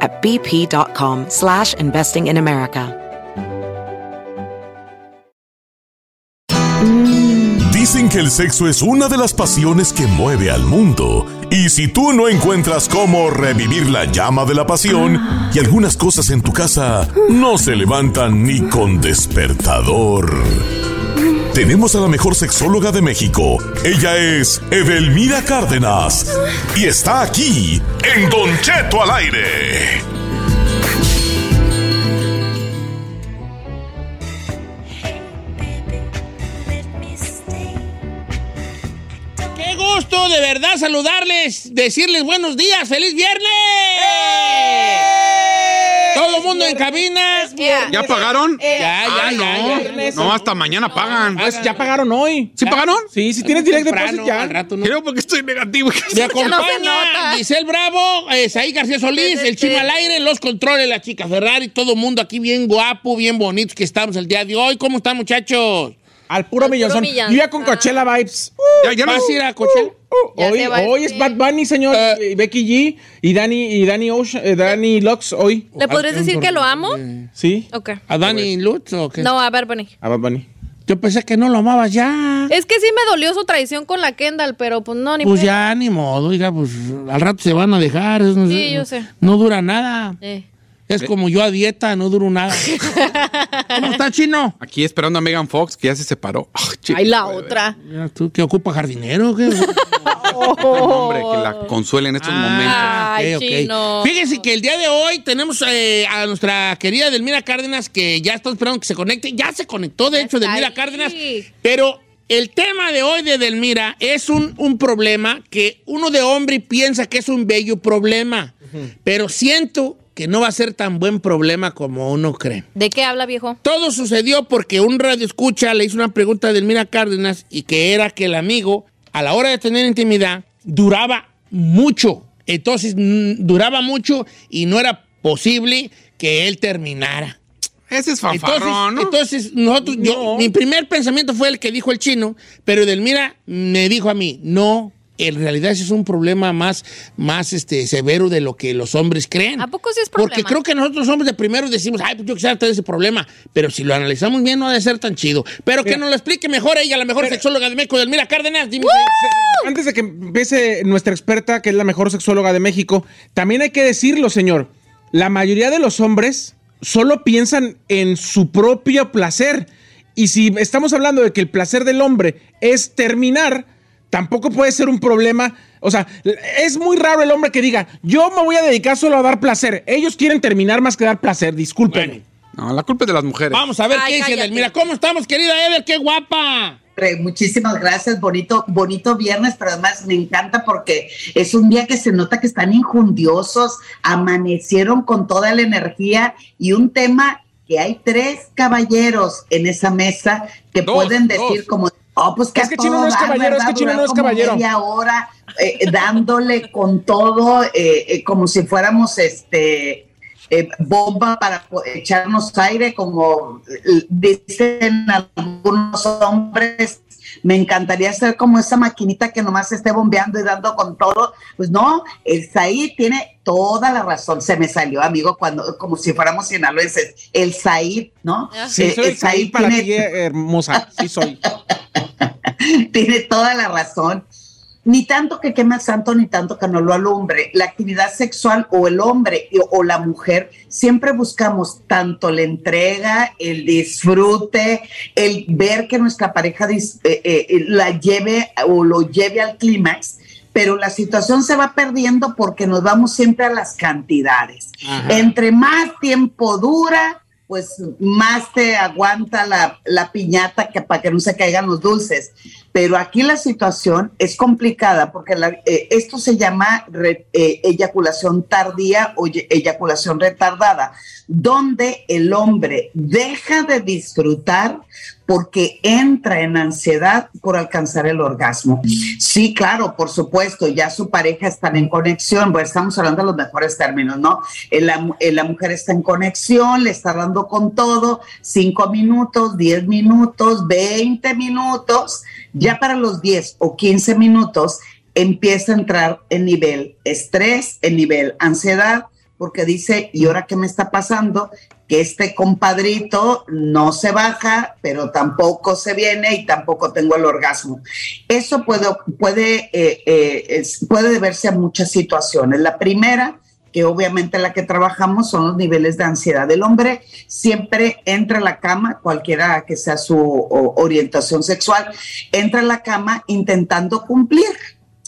at bp.com slash investing in America. Dicen que el sexo es una de las pasiones que mueve al mundo. Y si tú no encuentras cómo revivir la llama de la pasión y algunas cosas en tu casa no se levantan ni con despertador. Tenemos a la mejor sexóloga de México. Ella es Edelmira Cárdenas. Y está aquí, en Don Cheto al aire. Qué gusto de verdad saludarles, decirles buenos días, feliz viernes. Todo el mundo en cabina. ¿Ya pagaron? Ya, ya, Ah, ya, no. hasta mañana pagan. Pues ya pagaron hoy. ¿Sí pagaron? Sí, si tienes direct Temprano, deposit ya. al rato, ¿no? Creo porque estoy negativo. Me acompaña Giselle Bravo, eh, Saí García Solís, el chino al aire, los controles, la chica Ferrari, todo el mundo aquí bien guapo, bien bonitos que estamos el día de hoy. ¿Cómo están, muchachos? Al puro millonzón. millón. Yo ya con Coachella Vibes. Ya, ya. ¿Vas a ir a Coachella? Hoy se va hoy es Bad Bunny, señor. Eh. y Becky G y Dani, y Dani, Ocean, eh, Dani Lux hoy. ¿Le podrías decir que lo amo? Sí. Ok. ¿A Dani Lutz o qué? No, a ver, Bunny. A Bad Bunny. Yo pensé que no lo amabas ya. Es que sí me dolió su traición con la Kendall, pero pues no, ni Pues pedo. ya, ni modo, oiga, pues al rato se van a dejar. Sí, yo sé. No dura nada. Eh. Es como yo a dieta, no duro nada. ¿Cómo está, chino? Aquí esperando a Megan Fox, que ya se separó. Ay, la bebé. otra. Mira, ¿Tú qué ocupa jardinero? ¿Qué? Hombre, que la consuele en estos momentos. Ay, ok, ok. chino. Fíjense que el día de hoy tenemos eh, a nuestra querida Delmira Cárdenas, que ya está esperando que se conecte. Ya se conectó, de hecho, Delmira ahí. Cárdenas. Pero el tema de hoy de Delmira es un, un problema que uno de hombre piensa que es un bello problema. Pero siento que no va a ser tan buen problema como uno cree. ¿De qué habla, viejo? Todo sucedió porque un radio escucha le hizo una pregunta a Delmira Cárdenas y que era que el amigo, a la hora de tener intimidad, duraba mucho. Entonces, duraba mucho y no era posible que él terminara. Ese es Entonces, fanfarrón, ¿no? entonces nosotros, yo, mi primer pensamiento fue el que dijo el chino, pero Delmira me dijo a mí, no, en realidad ese es un problema más, más este, severo de lo que los hombres creen. ¿A poco sí es problema? Porque creo que nosotros hombres de primero decimos, ay, pues yo quisiera tener ese problema, pero si lo analizamos bien no ha de ser tan chido. Pero que nos lo explique mejor ella, la mejor sexóloga de México, Delmira Cárdenas. Dime. Antes de que empiece nuestra experta, que es la mejor sexóloga de México, también hay que decirlo, señor. La mayoría de los hombres solo piensan en su propio placer. Y si estamos hablando de que el placer del hombre es terminar, tampoco puede ser un problema. O sea, es muy raro el hombre que diga, yo me voy a dedicar solo a dar placer. Ellos quieren terminar más que dar placer, discúlpenme. No, la culpa es de las mujeres. Vamos a ver Ay, qué dice cállate. Delmira. ¿Cómo estamos, querida Eder? ¡Qué guapa! Muchísimas gracias, bonito, bonito viernes, pero además me encanta porque es un día que se nota que están injundiosos, amanecieron con toda la energía y un tema que hay tres caballeros en esa mesa que Dos, pueden decir dos. como, oh, pues que Es que Chino no es caballero, es que Chino no es caballero. media hora eh, dándole con todo, eh, eh, como si fuéramos este eh, bomba para echarnos aire, como eh, dicen algunos hombres. Me encantaría ser como esa maquinita que nomás esté bombeando y dando con todo. Pues no, el Said tiene toda la razón. Se me salió, amigo, cuando como si fuéramos sinaloenses. El Said, ¿no? Sí, Eh, soy el Said para tiene- ti, eh, hermosa. Sí soy. tiene toda la razón. Ni tanto que queme al santo, ni tanto que no lo alumbre. La actividad sexual o el hombre o la mujer, siempre buscamos tanto la entrega, el disfrute, el ver que nuestra pareja eh, eh, la lleve o lo lleve al clímax, pero la situación se va perdiendo porque nos vamos siempre a las cantidades. Entre más tiempo dura, pues más te aguanta la, piñata que para que no se caigan los dulces. Pero aquí la situación es complicada porque eh, esto se llama eh, eyaculación tardía o eyaculación retardada, donde el hombre deja de disfrutar porque entra en ansiedad por alcanzar el orgasmo. Sí, claro, por supuesto, ya su pareja está en conexión, pues estamos hablando de los mejores términos, ¿no? Eh, la, eh, la mujer está en conexión, le está dando con todo, cinco minutos, diez minutos, veinte minutos, ya para los diez o quince minutos empieza a entrar en nivel estrés, en nivel ansiedad, porque dice, ¿y ahora qué me está pasando? Que este compadrito no se baja, pero tampoco se viene y tampoco tengo el orgasmo. Eso puede, puede, eh, eh, puede deberse a muchas situaciones. La primera, que obviamente la que trabajamos son los niveles de ansiedad. El hombre siempre entra a la cama, cualquiera que sea su orientación sexual, entra a la cama intentando cumplir,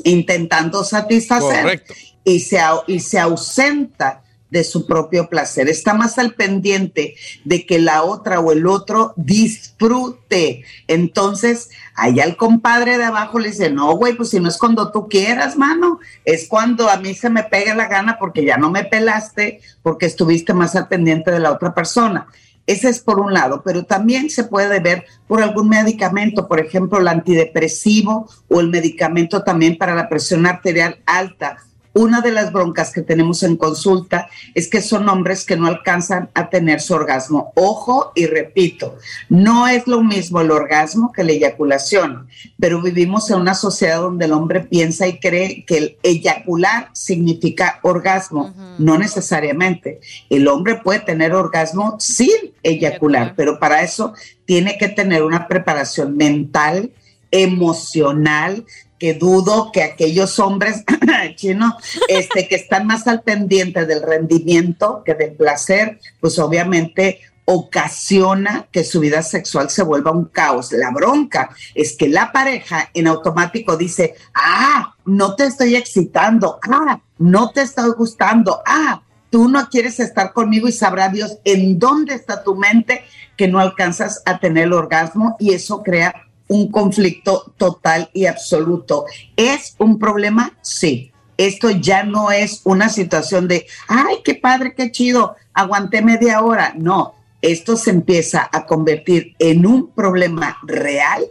intentando satisfacer. Correcto y se, y se ausenta de su propio placer. Está más al pendiente de que la otra o el otro disfrute. Entonces, allá el compadre de abajo le dice, no, güey, pues si no es cuando tú quieras, mano, es cuando a mí se me pega la gana porque ya no me pelaste, porque estuviste más al pendiente de la otra persona. Ese es por un lado, pero también se puede ver por algún medicamento, por ejemplo, el antidepresivo o el medicamento también para la presión arterial alta una de las broncas que tenemos en consulta es que son hombres que no alcanzan a tener su orgasmo. Ojo y repito, no es lo mismo el orgasmo que la eyaculación, pero vivimos en una sociedad donde el hombre piensa y cree que el eyacular significa orgasmo. No necesariamente. El hombre puede tener orgasmo sin eyacular, pero para eso tiene que tener una preparación mental, emocional, que dudo que aquellos hombres chinos este, que están más al pendiente del rendimiento que del placer, pues obviamente ocasiona que su vida sexual se vuelva un caos. La bronca es que la pareja en automático dice, ah, no te estoy excitando, ah, no te estoy gustando, ah, tú no quieres estar conmigo y sabrá Dios en dónde está tu mente que no alcanzas a tener el orgasmo y eso crea un conflicto total y absoluto. ¿Es un problema? Sí. Esto ya no es una situación de, ay, qué padre, qué chido, aguanté media hora. No, esto se empieza a convertir en un problema real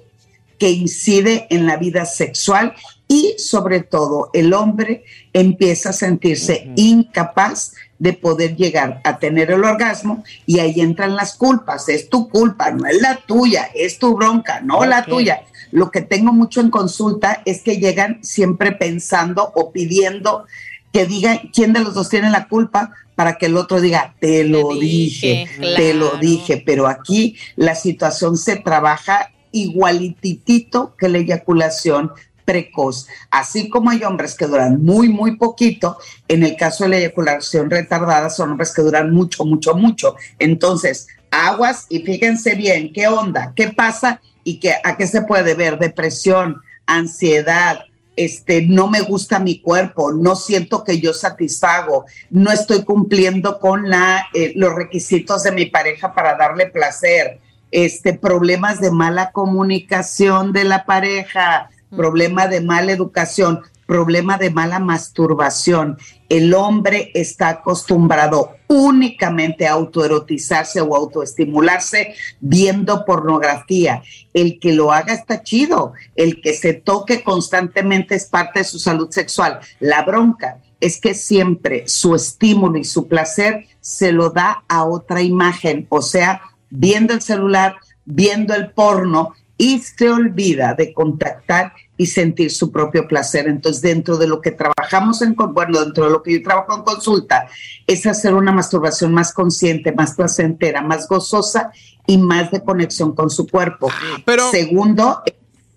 que incide en la vida sexual y sobre todo el hombre empieza a sentirse incapaz de poder llegar a tener el orgasmo y ahí entran las culpas. Es tu culpa, no es la tuya, es tu bronca, no la tuya. Lo que tengo mucho en consulta es que llegan siempre pensando o pidiendo que diga quién de los dos tiene la culpa para que el otro diga, te lo dije, te lo dije, pero aquí la situación se trabaja igualititito que la eyaculación precoz. Así como hay hombres que duran muy, muy poquito, en el caso de la eyaculación retardada son hombres que duran mucho, mucho, mucho. Entonces, aguas y fíjense bien qué onda, qué pasa y qué, a qué se puede ver depresión, ansiedad, este, no me gusta mi cuerpo, no siento que yo satisfago, no estoy cumpliendo con la, eh, los requisitos de mi pareja para darle placer, este, problemas de mala comunicación de la pareja, problema de mala educación, problema de mala masturbación. El hombre está acostumbrado únicamente a autoerotizarse o autoestimularse viendo pornografía. El que lo haga está chido, el que se toque constantemente es parte de su salud sexual. La bronca es que siempre su estímulo y su placer se lo da a otra imagen, o sea, viendo el celular, viendo el porno y se olvida de contactar y sentir su propio placer. Entonces, dentro de lo que trabajamos en, bueno, dentro de lo que yo trabajo en consulta, es hacer una masturbación más consciente, más placentera, más gozosa y más de conexión con su cuerpo. Pero, Segundo,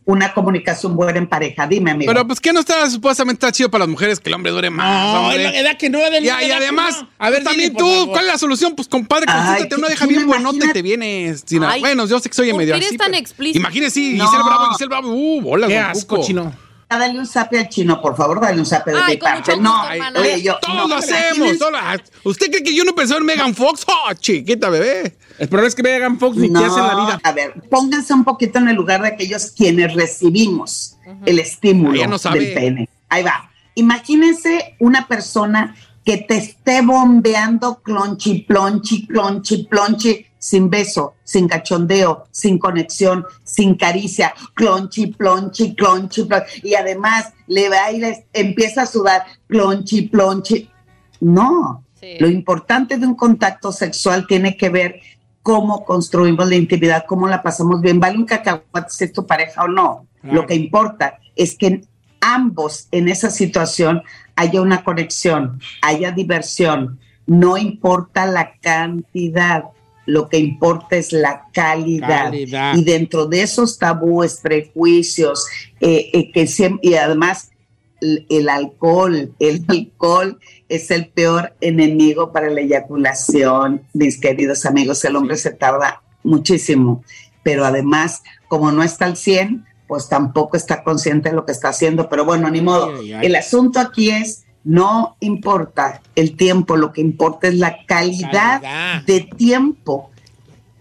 una comunicación buena en pareja. Dime, amigo. Pero pues que no está supuestamente está chido para las mujeres que el hombre dure más. No, hombre. es la edad que no, Y, Edelmira, y edad que además, no. A ver, también tú, favor. ¿cuál es la solución? Pues compadre, Ay, consíguete una tú bien buenota y te vienes. sin- Ay, bueno, yo sé que soy ¿por medio qué eres así, tan pero- explícito? Imagínese, sí, No. Giselle Bravo, Giselle Bravo. Uh, bola, Qué asco, chino. Dale un zape al chino, por favor, dale un zape de Ay, mi parte. No, gusto, hermana. oye, yo. Todos no, lo hacemos. imagínense- todos lo- ¿Usted cree que yo no pensé en Megan Fox? ¡Oh, chiquita bebé! El problema es que Megan Fox ni te hace en la vida. A ver, pónganse un poquito en el lugar de aquellos quienes recibimos el estímulo no del pene. Ahí va. Imagínense una persona que te esté bombeando clonchi, plonchi, clonchi, plonchi, sin beso, sin cachondeo, sin conexión, sin caricia, clonchi, plonchi, clonchi, plonchi, y además le le empieza a sudar, clonchi, plonchi. No, Sí. lo importante de un contacto sexual tiene que ver cómo construimos la intimidad, cómo la pasamos bien. Vale un cacahuate si es tu pareja o no. Lo que importa es que ambos en esa situación haya una conexión, haya diversión. No importa la cantidad, lo que importa es la calidad. Calidad. Y dentro de esos tabúes, prejuicios, eh, eh, que siempre, y además el, el alcohol, el alcohol es el peor enemigo para la eyaculación, mis queridos amigos. El hombre se tarda muchísimo, pero además, como no está al 100, pues tampoco está consciente de lo que está haciendo. Pero bueno, ni modo. El asunto aquí es, no importa el tiempo, lo que importa es la calidad, Calidad. de tiempo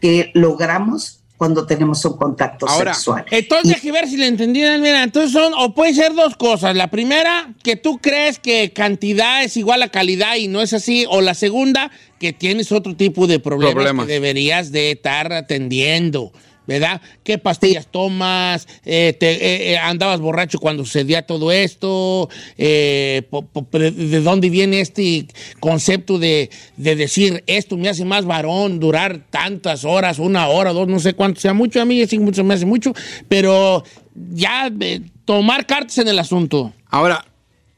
que logramos cuando tenemos un contacto Ahora, sexual. Entonces, déjame ver si le entendí. Mira, entonces son, o pueden ser dos cosas. La primera, que tú crees que cantidad es igual a calidad y no es así. O la segunda, que tienes otro tipo de problemas, Problemas. que deberías de estar atendiendo. ¿Verdad? ¿Qué pastillas tomas? Eh, te- eh, eh, ¿Andabas borracho cuando sucedía todo esto? Eh, po- po- ¿De dónde viene este concepto de, de decir esto me hace más varón, durar tantas horas, una hora, dos, no sé cuánto sea mucho? A mí sí mucho me hace mucho, pero ya eh, tomar cartas en el asunto. Ahora,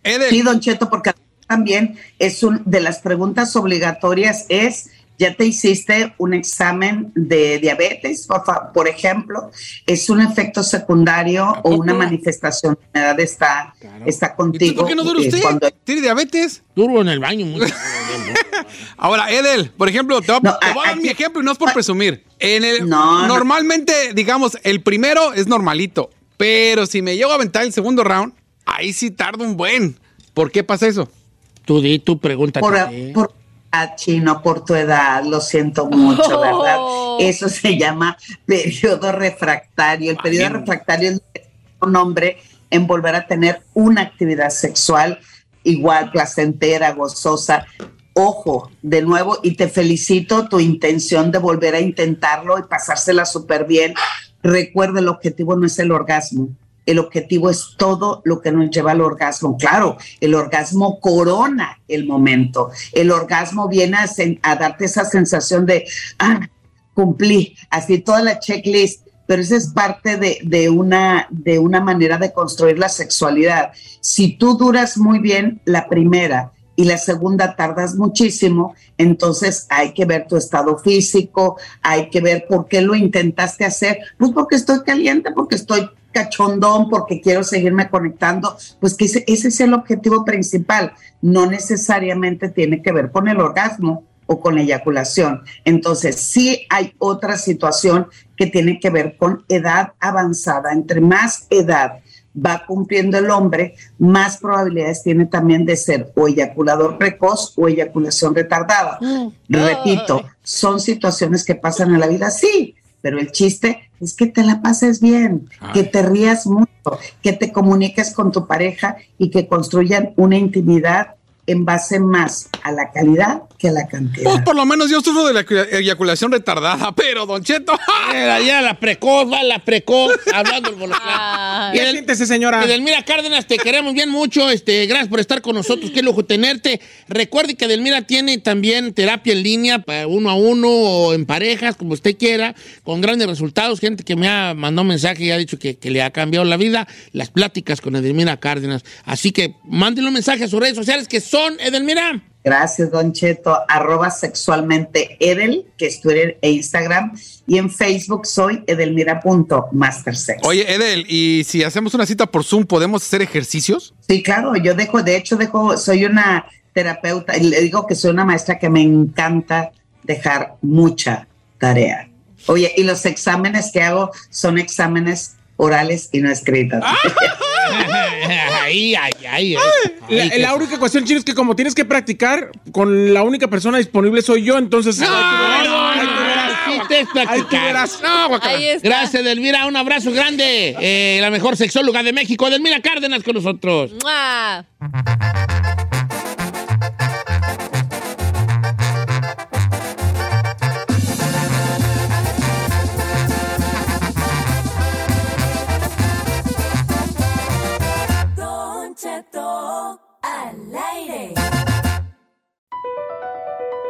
Edel, Sí, Don Cheto, porque también es un de las preguntas obligatorias es ¿Ya te hiciste un examen de diabetes, por, ejemplo? ¿Es un efecto secundario o una manifestación de la edad está, está ¿y contigo? usted por qué no dura usted? cuando- ¿Tiene diabetes? Duro en el baño mucho. Ahora, Edel, por ejemplo, te voy, a- No, te voy a dar aquí- mi ejemplo y no es por presumir. En el, No, no. normalmente, digamos, el primero es normalito, pero si me llego a aventar el segundo round, ahí sí tardo un buen. ¿Por qué pasa eso? tú di, por, por ah, chino, por tu edad, lo siento mucho, ¿verdad? Oh. Eso se llama periodo refractario. El periodo refractario es un hombre en volver a tener una actividad sexual igual, placentera, gozosa. Ojo, de nuevo, y te felicito tu intención de volver a intentarlo y pasársela súper bien. Recuerda, el objetivo no es el orgasmo. El objetivo es todo lo que nos lleva al orgasmo. Claro, el orgasmo corona el momento. El orgasmo viene a, a darte esa sensación de, ah, cumplí, así toda la checklist, pero esa es parte de una, de una manera de construir la sexualidad. Si tú duras muy bien la primera y la segunda tardas muchísimo, entonces hay que ver tu estado físico, hay que ver por qué lo intentaste hacer, pues porque estoy caliente, porque estoy cachondón, porque quiero seguirme conectando, pues que ese, ese es el objetivo principal, no necesariamente tiene que ver con el orgasmo o con la eyaculación. Entonces, sí hay otra situación que tiene que ver con edad avanzada. Entre más edad va cumpliendo el hombre, más probabilidades tiene también de ser o eyaculador precoz o eyaculación retardada. Repito, son situaciones que pasan en la vida, sí, pero el chiste es que te la pases bien, que te rías mucho, que te comuniques con tu pareja y que construyan una intimidad en base más a la calidad que a la cantidad. Pues por lo menos yo sufro de la eyacu- eyaculación retardada, pero Don Cheto. Era ya la precoz, va la precoz, hablando el bolotán. Ay. Y del- Siéntese, señora. Edelmira Cárdenas, te queremos bien mucho. Este, gracias por estar con nosotros. Qué lujo tenerte. Recuerde que Edelmira tiene también terapia en línea, para uno a uno o en parejas, como usted quiera, con grandes resultados. Gente que me ha mandado mensaje y ha dicho que, que le ha cambiado la vida. Las pláticas con Edelmira Cárdenas. Así que mándenle un mensaje a sus redes sociales que son Edelmira. Gracias, Don Cheto. Arroba sexualmente Edel, que es Twitter e Instagram. Y en Facebook soy edelmira.mastersex. Oye, Edel, ¿y si hacemos una cita por Zoom, podemos hacer ejercicios? Sí, claro, yo dejo, de hecho, dejo, soy una terapeuta y le digo que soy una maestra que me encanta dejar mucha tarea. Oye, y los exámenes que hago son exámenes orales y no escritos. Ay, ay, ay. La, Ay, la que- única cuestión, chino, es que como tienes que practicar, con la única persona disponible soy yo, entonces. No, no, no. Gracias, Delmira. Un abrazo grande. Eh, la mejor sexóloga de México, Delmira Cárdenas, con nosotros. ¡Mua!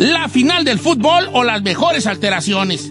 La final del fútbol o las mejores alteraciones.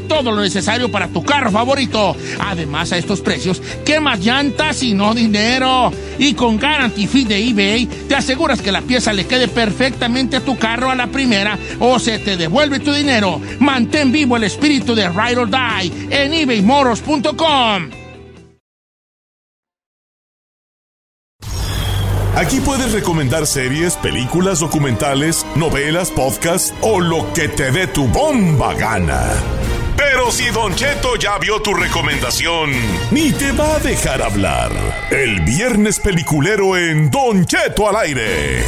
todo lo necesario para tu carro favorito. Además, a estos precios, ¿qué más llantas y no dinero? Y con Guarantee Fee de eBay, te aseguras que la pieza le quede perfectamente a tu carro a la primera o se te devuelve tu dinero. Mantén vivo el espíritu de Ride or Die en ebaymoros.com. Aquí puedes recomendar series, películas, documentales, novelas, podcasts o lo que te dé tu bomba gana. Pero si Don Cheto ya vio tu recomendación, ni te va a dejar hablar. El viernes peliculero en Don Cheto al aire.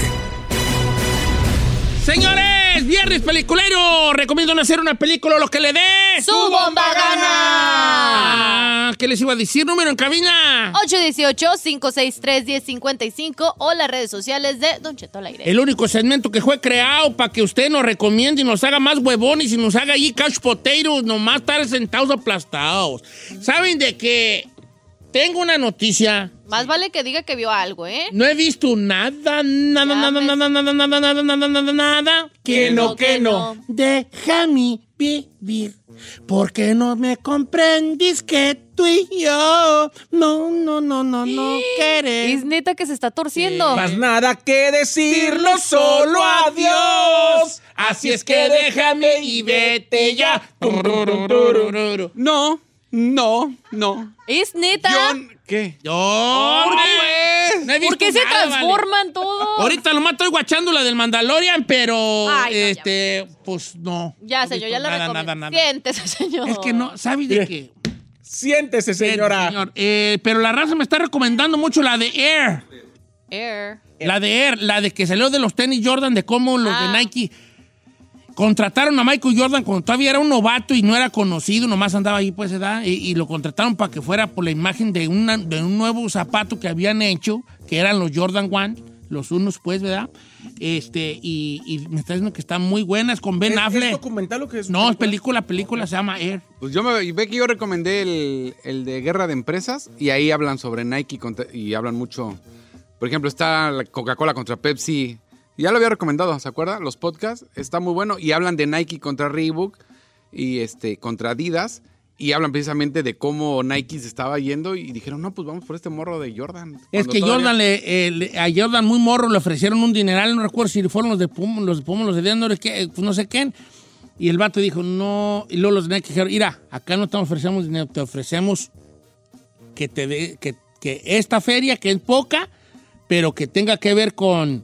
Señores, viernes peliculero. Recomiendo hacer una película lo que le dé. ¡Su bomba gana! Ah, ¿Qué les iba a decir? Número en cabina. 818-563-1055 o las redes sociales de Don Cheto al aire. El único segmento que fue creado para que usted nos recomiende y nos haga más huevones y nos haga ahí couch potatoes, nomás estar sentados aplastados. ¿Saben de que tengo una noticia? Más vale que diga que vio algo, ¿eh? No he visto nada, nada, nada, nada, nada, nada, nada, nada, nada, nada. Que no, que no. Déjame vivir, porque no me comprendís que tú y yo no, no, no, no, no Es querés. neta que se está torciendo. Más nada que decirlo, solo adiós. Así es que déjame y vete ya. No, no, no. Es neta. Yo, ¿qué? Yo, ¿Por qué? no he ¿Por visto qué se nada, transforman todos? Ahorita nomás estoy guachando la del Mandalorian, pero Ay, no, ya. este, pues no. Ya, señor, ya la nada, recomiendo. nada, nada. Siéntese, señor. Es que no, ¿sabes de qué? Siéntese, señora. Señor, eh, pero la raza me está recomendando mucho la de Air. Air. La de Air, la de que salió de los tenis Jordan, de cómo los Ah. de Nike contrataron a Michael Jordan cuando todavía era un novato y no era conocido, nomás andaba ahí, pues, ¿verdad? Y, y lo contrataron para que fuera por la imagen de, una- de un nuevo zapato que habían hecho, que eran los Jordan One, los unos, pues, ¿verdad? Este, y, y me está diciendo que están muy buenas con Ben ¿Es- ¿Es Affleck. documental o qué es? No, es película, película, se llama Air. Pues yo me ve que yo recomendé el, el de Guerra de Empresas y ahí hablan sobre Nike y hablan mucho. Por ejemplo, está la Coca-Cola contra Pepsi. Ya lo había recomendado, ¿se acuerda? Los podcasts. Está muy bueno y hablan de Nike contra Reebok y este contra Adidas y hablan precisamente de cómo Nike se estaba yendo y dijeron, no, pues vamos por este morro de Jordan. Es Cuando que todavía- Jordan le, eh, le- a Jordan muy morro le ofrecieron un dineral, no recuerdo si fueron los de Puma, los de Puma, los de Denver, que, pues no sé quién. Y el vato dijo, no, y luego los de Nike dijeron, mira, acá no te ofrecemos dinero, te ofrecemos que te dé, que, que esta feria, que es poca, pero que tenga que ver con,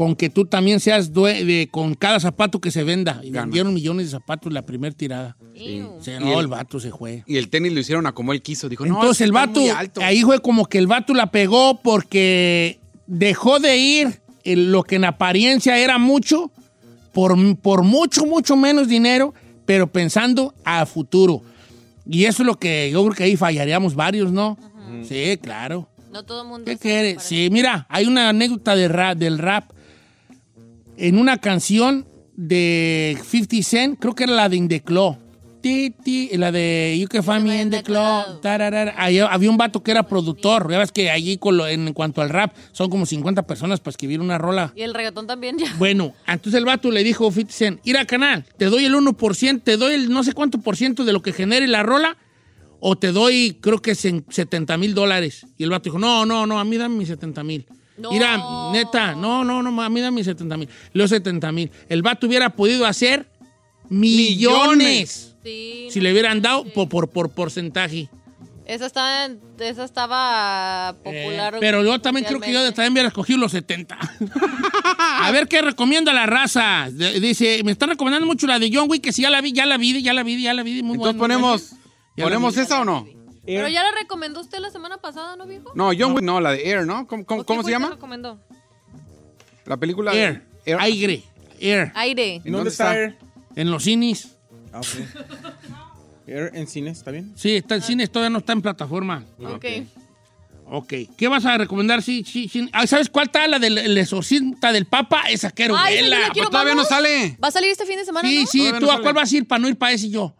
con que tú también seas due- de, con cada zapato que se venda. Y Gana. vendieron millones de zapatos la primera tirada. Se Y no, el- el vato se fue. Y el tenis lo hicieron a como él quiso. Dijo, no, Entonces es el vato, muy alto. ahí fue como que el vato la pegó porque dejó de ir en lo que en apariencia era mucho, por, por mucho, mucho menos dinero, pero pensando a futuro. Y eso es lo que yo creo que ahí fallaríamos varios, ¿no? Sí, claro. No todo el mundo. ¿Qué parece- Sí, mira, hay una anécdota de rap, del rap en una canción de 50 Cent, creo que era la de In the. Ti, ti, la de You Can Find Me in the tararara. Ahí había un vato que era productor. Ya ves que allí, con lo- en cuanto al rap, son como 50 personas para escribir una rola. Y el reggaetón también ya. Bueno, entonces el vato le dijo a 50 Cent, ir al canal, te doy el 1%, te doy el no sé cuánto por ciento de lo que genere la rola, o te doy, creo que es en 70 mil dólares. Y el vato dijo, no, no, no, a mí dame mis 70 mil. No. Mira, neta, no, no, no, a mí dame mis 70 mil. Los 70 mil. El vato hubiera podido hacer millones, Sí. si le hubieran dado por, por, por porcentaje. Esa, estaba, en- esa estaba popular. Eh, pero yo también creo que yo también hubiera escogido los 70. a ver qué recomienda la raza. De- Dice, me está recomendando mucho la de John Wick, que si ya la vi, ya la vi, ya la vi, ya la vi. Muy Entonces buena, ponemos, ¿ponemos vi. esa o no? Pero ya la recomendó usted la semana pasada, ¿no, viejo? No, John Wick, no, la de Air, ¿no? ¿Cómo, cómo- ¿O cómo se llama? recomendó? La película Air, de Air. aire, air. Aire. ¿En ¿Dónde dónde está? Air? En los cines. Ah, ok. Air en cine, ¿está bien? Sí, está en cines, todavía no está en plataforma. Ok. Ok. ¿Qué vas a recomendar? Sí, sí, sí. Ah, ¿Sabes cuál está? La del el exorcista del Papa. Esa quiero Ay, yo verla. la quiero, Pues todavía no sale. ¿Va a salir este fin de semana, Sí, no? sí. Todavía ¿Tú no a cuál vas a ir para no ir para ese y yo?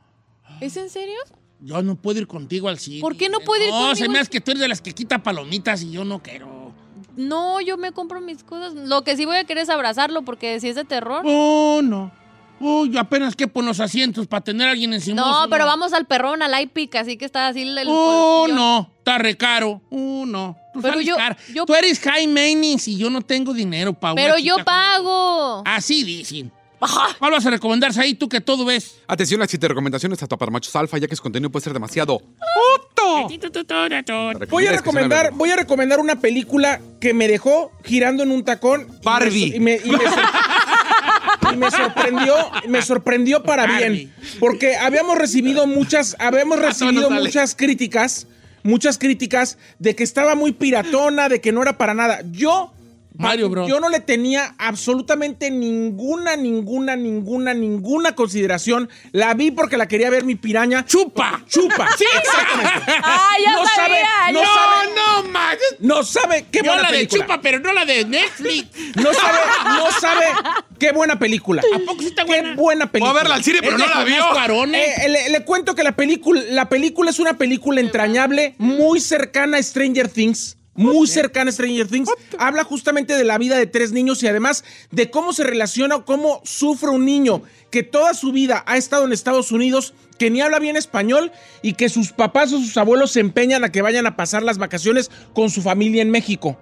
¿Es en serio? Yo no puedo ir contigo al cine. ¿Por qué no puede ir No, se conmigo? me hace que tú eres de las que quita palomitas y yo no quiero. No, yo me compro mis cosas. Lo que sí voy a querer es abrazarlo porque si es de terror. Oh, no. Uy, yo apenas que por los asientos para tener a alguien encima. No, pero vamos al perrón, al iPic, así que está así el... Oh, no. Está re caro. Oh, no. Tú, Pero yo- yo- Tú eres high maintenance y yo no tengo dinero para Pero yo pago. Así dicen. ¿Cuál vas a recomendar ahí tú que todo ves? Atención, las siete recomendaciones hasta para machos alfa, ya que su contenido puede ser demasiado. Voy a recomendar, voy a recomendar una película que me dejó girando en un tacón. y me- Barbie. Y me, y me sor- y me sorprendió, me sorprendió para bien. Porque habíamos recibido muchas, habíamos recibido sale. muchas críticas, muchas críticas de que estaba muy piratona, de que no era para nada. Yo Mario Bros. Yo no le tenía absolutamente ninguna, ninguna, ninguna, ninguna consideración. La vi porque la quería ver mi piraña. ¡Chupa! ¡Chupa! Sí, exactamente. ¡Ah, no sabía! sabe, no ¡No! sabe, no, man. no sabe qué Yo buena la de película. chupa, pero no la de Netflix. No sabe, no sabe qué buena película. ¿A poco sí está Qué buena? buena Voy película. a verla al cine, pero Es no la vio. ¿eh? Eh, le, le cuento que la película, la película es una película entrañable, muy cercana a Stranger Things. Muy cercana a Stranger Things. Habla justamente de la vida de tres niños y además de cómo se relaciona o cómo sufre un niño que toda su vida ha estado en Estados Unidos, que ni habla bien español y que sus papás o sus abuelos se empeñan a que vayan a pasar las vacaciones con su familia en México.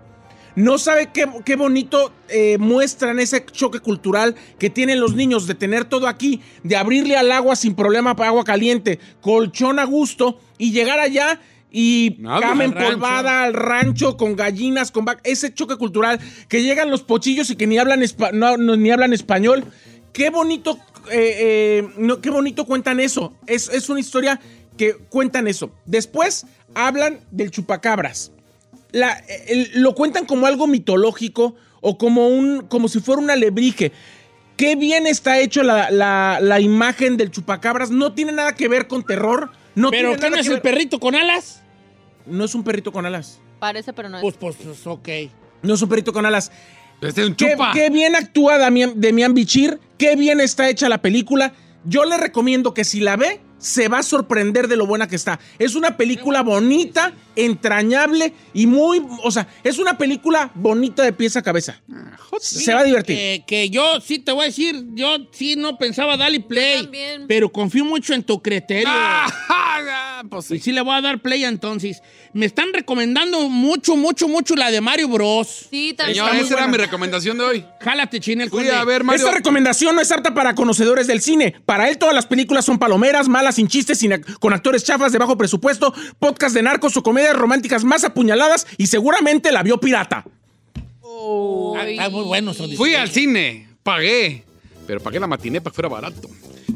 No sabe qué, qué bonito eh, muestran ese choque cultural que tienen los niños de tener todo aquí, de abrirle al agua sin problema para agua caliente, colchón a gusto y llegar allá y Nada. cama Al empolvada al rancho con gallinas, con vac- ese choque cultural que llegan los pochillos y que ni hablan, no- no- ni hablan español. Qué bonito, eh, eh, no, qué bonito cuentan eso. Es, es una historia que cuentan eso. Después hablan del chupacabras la- el- lo cuentan como algo mitológico o como un como si fuera un alebrije. Qué bien está hecho la, la- la imagen del chupacabras. No tiene nada que ver con terror. No ¿Pero tiene qué nada no es el ver- perrito con alas? No es un perrito con alas. Parece, pero no es. Pues, pues, pues, ok. No es un perrito con alas. Este es un Qué, chupa. qué bien actúa Damián, Demián Bichir. Qué bien está hecha la película. Yo le recomiendo que si la ve, se va a sorprender de lo buena que está. Es una película bonita, entrañable y muy... O sea, es una película bonita de pies a cabeza. Se va a divertir. Que, que yo sí te voy a decir, yo sí no pensaba darle play, también. pero confío mucho en tu criterio. Ah, pues Y sí. le voy a dar play entonces. Me están recomendando mucho, mucho, mucho la de Mario Bros. Sí, también. Señor, esa era mi recomendación de hoy. Jálate, Chinel. Fui conde. a ver Mario. Esta recomendación no es apta para conocedores del cine. Para él todas las películas son palomeras, malas, sin chistes, sin ac- con actores chafas de bajo presupuesto, podcast de narcos o comedias románticas más apuñaladas y seguramente la vio pirata. Ah, Está muy bueno. Fui al cine, pagué, pero pagué la matiné para que fuera barato.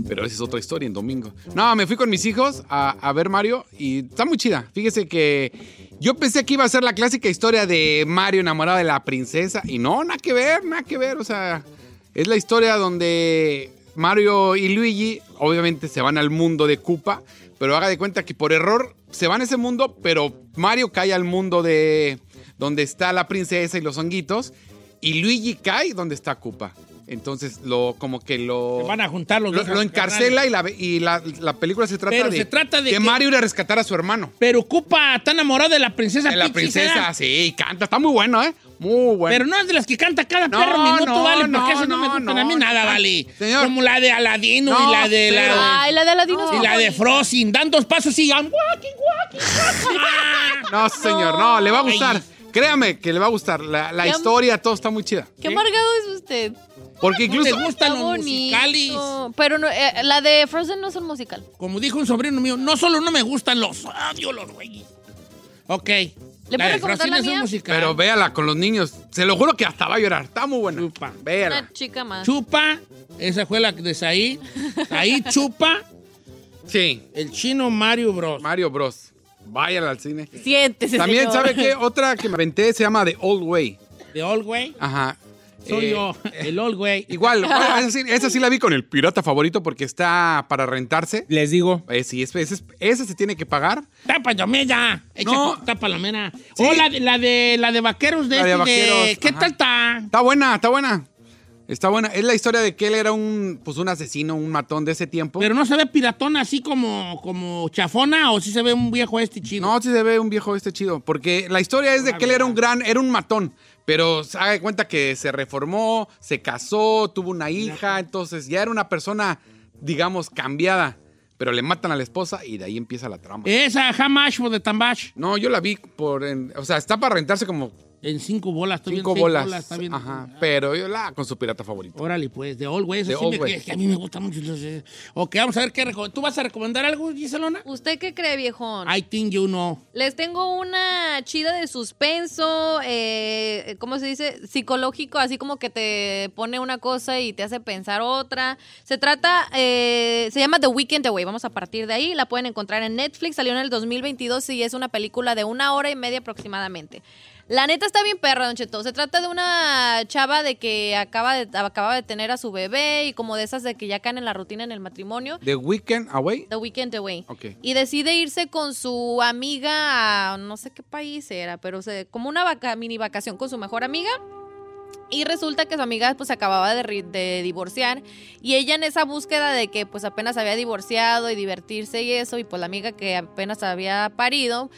Pero esa es otra historia en domingo. No, me fui con mis hijos a, ver Mario y está muy chida. Fíjese que yo pensé que iba a ser la clásica historia de Mario enamorado de la princesa y no, nada que ver, nada que ver. O sea, es la historia donde Mario y Luigi obviamente se van al mundo de Koopa, pero haga de cuenta que por error se van a ese mundo, pero Mario cae al mundo de donde está la princesa y los honguitos y Luigi cae donde está Koopa. Entonces lo como que lo Se van a juntar los lo, dos lo encarcela y, la, y la, la película se trata Pero de se trata de que que- Mario ir a rescatar a su hermano. Pero Cupa está enamorado de la princesa De la princesa, ¿será? sí, canta, está muy bueno, ¿eh? Muy bueno. Pero no es de las que canta cada No, perro minuto, no, vale, porque no, esas no, me no, gustan a mí nada, vale. Señor. Como la de Aladino No, y la de pero- la, Ay, la de Aladino y la de. Frozen. Dan dos pasos y guaki, guaki, guaki. No, señor, no, le va a gustar. Créame que le va a gustar. La, la historia, todo está muy chida. Qué amargado es usted. Porque ¿No incluso. te gustan los musicales? Pero no, eh, la de Frozen no es un musical. Como dijo un sobrino mío, no solo no me gustan los odio los güeyes. Ok. ¿Le La puedo de recomendar Frozen la es un mía? musical. Pero véala con los niños. Se lo juro que hasta va a llorar. Está muy buena. Chupa. Véala. Una chica más. Chupa, esa fue la de Saí. Ahí Chupa, Sí. el chino Mario Bros. Mario Bros. Váyala al cine. Siéntese, También, señor. ¿sabe qué? Otra que me aventé se llama The Old Way. De Old Way. Ajá. Soy Eh, yo, el Old Way. Igual, bueno, esa, sí, esa sí la vi con el pirata favorito porque está para rentarse. Les digo. Eh, sí, es- es- esa se tiene que pagar. Tapa, ya. No. No. Tapa la mera. Sí. Oh, la de, la de, la de vaqueros de La de este, vaqueros, ¿Qué ajá. tal está? Está buena, está buena. Está buena. Es la historia de que él era un, pues, un asesino, un matón de ese tiempo. Pero no se ve piratón así como, como chafona o sí se ve un viejo este chido. No, sí se ve un viejo este chido. Porque la historia es de que él era un gran, era un matón. Pero se haga de cuenta que se reformó, se casó, tuvo una hija. Entonces ya era una persona, digamos, cambiada. Pero le matan a la esposa y de ahí empieza la trama. Esa Hamash o de Tambash. No, yo la vi por. en- o sea, está para rentarse como En cinco bolas. Estoy cinco viendo seis bolas. está bien. Ajá. Pero yo la con su pirata favorito. Órale, pues, de Old Way. Eso The sí Old me- que- que a mí me gusta mucho. entonces, Ok, vamos a ver qué ¿Tú vas a recomendar algo, Giselona? ¿Usted qué cree, viejón? I think you know. Les tengo una chida de suspenso, eh, ¿cómo se dice? Psicológico, así como que te pone una cosa y te hace pensar otra. Se trata, eh, se llama The Weekend Away, vamos a partir de ahí, la pueden encontrar en Netflix, salió en el 2022 y es una película de una hora y media aproximadamente. La neta está bien perra, Don Cheto. Se trata de una chava de que acaba de, acaba de tener a su bebé y como de esas de que ya caen en la rutina en el matrimonio. The Weekend Away. The Weekend Away. Ok. Y decide irse con su amiga a no sé qué país era, pero se, como una vaca, mini vacación con su mejor amiga. Y resulta que su amiga pues se acababa de, de divorciar y ella en esa búsqueda de que pues apenas había divorciado y divertirse y eso y pues la amiga que apenas había parido,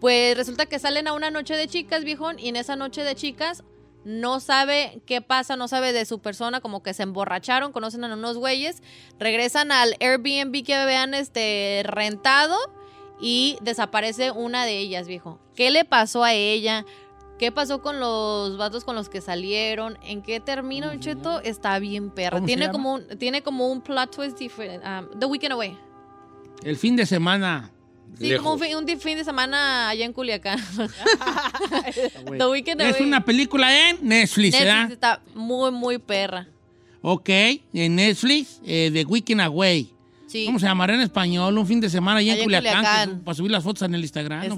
pues resulta que salen a una noche de chicas, viejón, y en esa noche de chicas no sabe qué pasa, no sabe de su persona, como que se emborracharon, conocen a unos güeyes, regresan al Airbnb que habían este, rentado y desaparece una de ellas, viejo. ¿Qué le pasó a ella? ¿Qué pasó con los vatos con los que salieron? ¿En qué termina el cheto? Está bien perra. ¿Cómo se Tiene como, un, tiene como un plot twist diferente. um, The Weekend Away. El fin de semana. Sí, como un fin, un fin de semana allá en Culiacán. The Weekend Es una película en Netflix, Netflix ¿verdad? está muy, muy perra. Ok, en Netflix, eh, The Weekend Away. Sí. ¿Cómo se llamará en español? Un fin de semana allá en Allá en Culiacán, Culiacán. para subir las fotos en el Instagram. ¿no?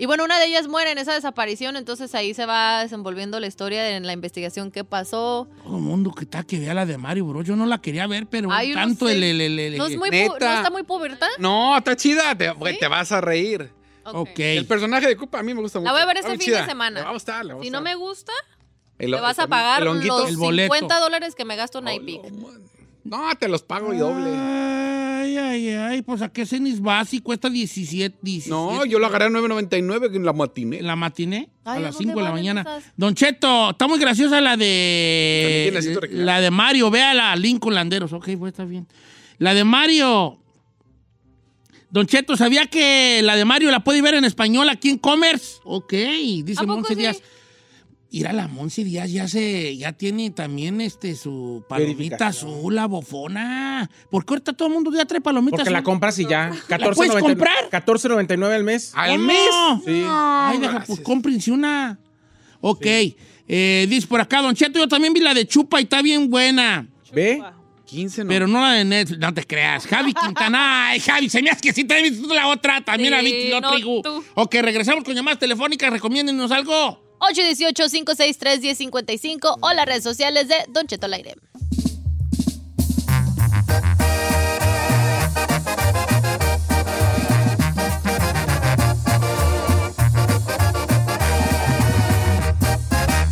Y bueno, una de ellas muere en esa desaparición, entonces ahí se va desenvolviendo la historia en la investigación que pasó. Todo el mundo que está que vea la de Mario Bros. Yo no la quería ver, pero Ay, yo no tanto sé. el, el, el- el- ¿No, es muy. ¿No está muy puberta? No, está chida. Te, güey, te vas a reír. Ok. El personaje de Koopa a mí me gusta mucho. La voy a ver este fin de semana. Va a gustar, le va a Si no me gusta, El- te vas a pagar el los El boleto. 50 dólares que me gasto en iPic. No, te los pago y doble. Ay, ay, ay, pues a qué cenis vas y cuesta 17, 17. No, yo lo agarré a 9.99 en la matiné. La matiné Ay, a ¿a las dónde 5 de la mañana. esas? Don Cheto, está muy graciosa la de. La de Mario, véala, Lincoln Landeros. Ok, pues está bien. La de Mario. Don Cheto, ¿sabía que la de Mario la puede ver en español aquí en Commerce? Ok, dice ¿A poco Monse sí? Ir a la Monse Díaz ya se, ya tiene también este su palomita azul, la bofona. ¿Por qué ahorita todo el mundo ya trae palomita Porque la compras y ya. ¿La puedes 14.99 comprar? 14.99 al mes. ¿Al mes? Sí. Ay, deja, pues cómprense una. Ok. Eh, dice por acá, Don Cheto, yo también vi la de Chupa y está bien buena. ¿Ve? 15 no. Pero no la de Netflix, no te creas. Javi Quintana, ay, Javi, se me hace que sí te viste la otra, también la Sí, la no otra. Igu. tú. Ok, regresamos con llamadas telefónicas, recomiéndenos algo. 818-563-1055 o las redes sociales de Don Cheto al aire.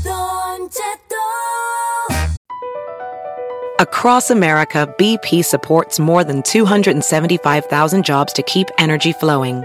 Don Cheto. Across America, BP supports more than 275,000 jobs to keep energy flowing.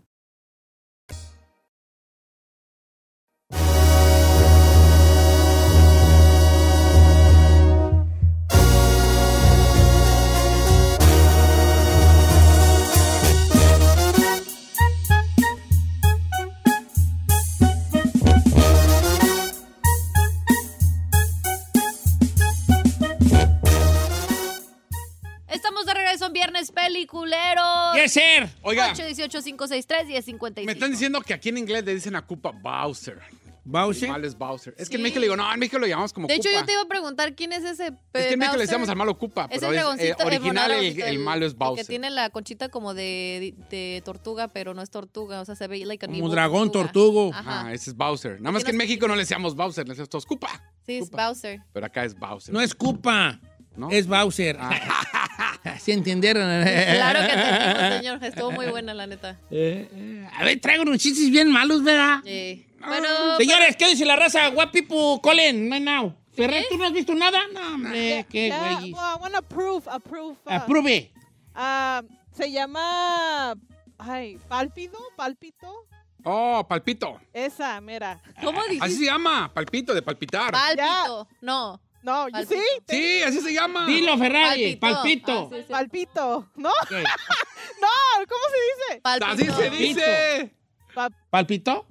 Viernes Peliculero. Yes, sir. Oiga, 818-563-1055. me están diciendo que aquí en inglés le dicen a Cupa Bowser. Bowser. El malo es Bowser. Es que en. México le digo, no, en México lo llamamos como De hecho, yo te iba a preguntar quién es ese. Es que en México le decíamos al malo Cupa, Es pero el es, eh, dragoncito. original el, el malo es Que Bowser. tiene la conchita como de, de tortuga, pero no es tortuga. O sea, se ve like a Como evil dragón, tortuga. tortugo. Ajá. Ah, ese es Bowser. Nada más que en México no le decíamos Bowser, le decíamos todos Cupa. Sí, es. Bowser. Pero acá es Bowser. No es Cupa, ¿No? es Bowser. ¿Sí entendieron? Claro que entendimos, señor. Estuvo muy buena, la neta. Eh, eh, A ver, traigo unos chistes bien malos, ¿verdad? Eh, Ah. Bueno, Señores, ¿qué dice la raza? What people calling right now? Ferrer, ¿tú no has visto nada? No, hombre, qué Yeah, güey. well, I want to approve, approve. uh, Approve. ah, se llama, ay, pálpido, pálpito. Oh, Palpito. Esa, mira. ¿cómo Así dijiste? se llama, Palpito, de palpitar. Pálpito. No. No, sí, sí, así se llama. Dilo, Ferrari. Palpito. Ah, sí, sí. pálpito. No, no, ¿cómo se dice? Pálpito. Así se dice. Pa- ¿Palpito?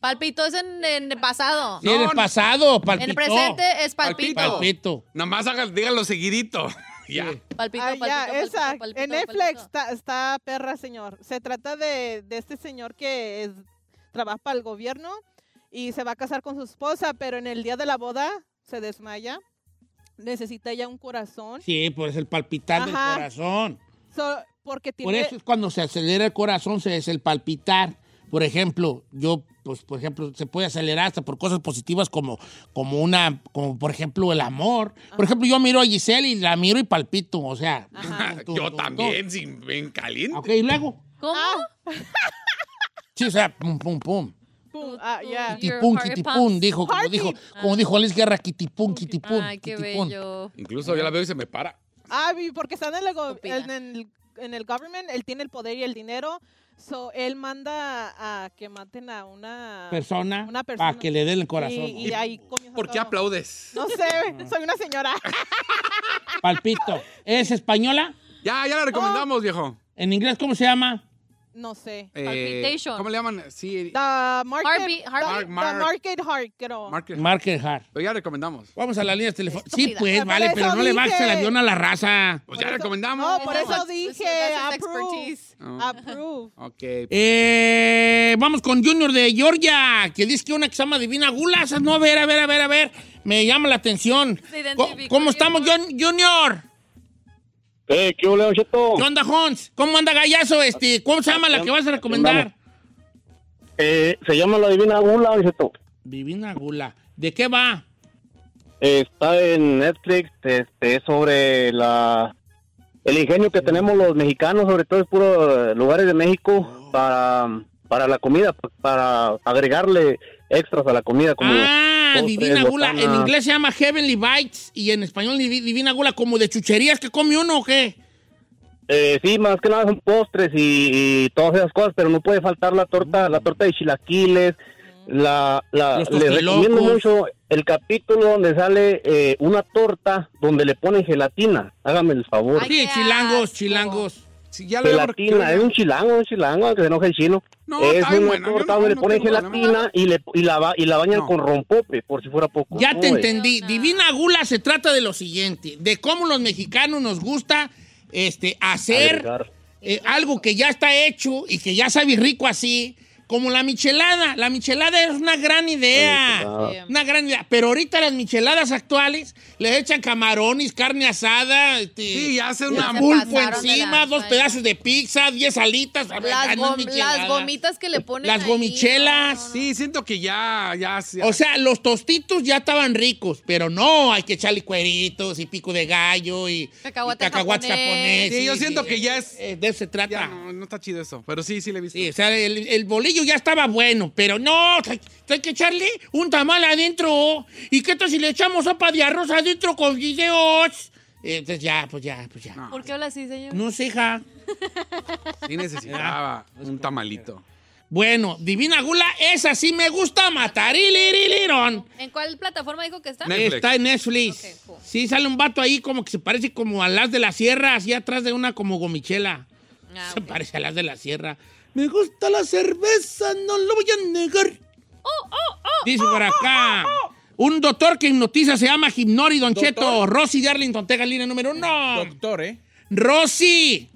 Pálpito es en, en el pasado. Sí, en el pasado, En palpito. el presente es palpito. Palpito. Palpito. Nada más hagan, díganlo seguidito. ya. Palpito, Ah, palpito, ya, palpito, esa. palpito, en palpito. Netflix está, está perra, señor. Se trata de, de este señor que es, trabaja para el gobierno y se va a casar con su esposa, pero en el día de la boda se desmaya. Necesita ya un corazón. Sí, pues el palpitar del corazón. So, porque tiene... Por eso es cuando se acelera el corazón, se es el palpitar. Por ejemplo, yo, pues, por ejemplo, se puede acelerar hasta por cosas positivas como, como una, como por ejemplo el amor. Por ejemplo, yo miro a Giselle y la miro y palpito, o sea. Yo también, sin ven caliente. Ok, y luego. ¿Cómo? Sí, o sea, pum, pum, pum. Pum, ah, ya. Dijo, como dijo, como dijo Alex Guerra, kitipum, kitipum. Ay, qué bello. Incluso yo la veo y se me para. Ah, porque está en el, go- Estúpida. en, el, en el government, él tiene el poder y el dinero. So, él manda a que maten a una Persona, Una persona. para que le den el corazón. Y, y ahí comienza ¿Por qué todo. aplaudes? No sé, soy una señora. Palpito. ¿Es española? Ya, ya la recomendamos, viejo. ¿En inglés cómo se llama? No sé. Eh, Palpitation. ¿Cómo le llaman? Sí, The market, Heartbeat- the- heartbeat. the Mark- market heart, creo. Market. Market Hard. Pero ya recomendamos. Vamos a las líneas telefónicas. Sí, Estúpida. pues, Por vale, eso pero no le bajes el avión a la raza. Pues Por ya eso- recomendamos. No, por Eso eso es- dije, that's his approve. expertise. Approve. Ok. Eh, vamos con Junior de Georgia, que dice que una que se llama Divina Gula. Esas no, a ver, a ver, a ver, a ver. Me llama la atención. Se Co- identificó ¿Cómo estamos, Junior? Eh, ¿qué Cheto? ¿Qué onda, Hons? ¿Cómo anda Gallazo? Este, ¿Cómo se llama la que vas a recomendar? Eh, se llama La Divina Gula, Cheto. Divina Gula. ¿De qué va? Eh, está en Netflix, este, es sobre la, el ingenio que tenemos los mexicanos, sobre todo en puros lugares de México, para, para la comida, pa- para agregarle extras a la comida. Como Ah, postres, Divina Gula. En inglés se llama Heavenly Bites y en español Divi- Divina Gula, como de chucherías que come uno o qué. Eh, sí, más que nada son postres y, y todas esas cosas, pero no puede faltar la torta, la torta de chilaquiles. La, la, les recomiendo mucho el capítulo donde sale eh, una torta donde le ponen gelatina. Hágame el favor. Sí, chilangos, chilangos. Sí, ya Gelatina, es un chilango, un chilango, que se enoja el chino. No, es bueno, yo torta no- le no ponen gelatina y, le, y, la, y la bañan No. con rompope, por si fuera poco. Ya te Uy. entendí. Divina Gula se trata de lo siguiente, de cómo los mexicanos nos gusta este, hacer eh, algo que ya está hecho y que ya sabe rico así, como la michelada. La michelada es una gran idea. Una gran idea. Pero ahorita las micheladas actuales le echan camarones, carne asada, este, Sí, ya hace un una... pulpo encima, dos pedazos de pizza, diez alitas. Las, gom- michelada. las gomitas que le ponen Las ahí, gomichelas. no, no, no. Sí, siento que ya, ya... ya- O sea, los tostitos ya estaban ricos, pero no, hay que echarle cueritos y pico de gallo y Cacahuate japonés. Sí, yo siento y- que ya es- eh, de eso se trata. ya no, no está chido eso, pero sí, sí le he visto. Sí, o sea, el, el bolillo ya estaba bueno, pero no, hay, hay que echarle un tamal adentro. ¿Y qué tal si le echamos sopa de arroz adentro con videos? Entonces ya, pues ya, pues ya. No. ¿Por qué habla así, señor? No sé, hija. Sí necesitaba un tamalito. Bueno, Divina Gula, esa sí me gusta matar. Y. ¿En cuál plataforma dijo que está? Netflix. Está en Netflix. Ok, cool. Sí, sale un vato ahí como que se parece como a las de la sierra, así atrás de una como gomichela. Ah, Se parece a las de la sierra. Me gusta la cerveza, no lo voy a negar. Oh, Dice por acá. Un doctor que hipnotiza se llama Hipnori Don ¿Doctor? Cheto. Rosy de Arlington, Texas, línea número uno. Doctor, ¿eh? Rosy.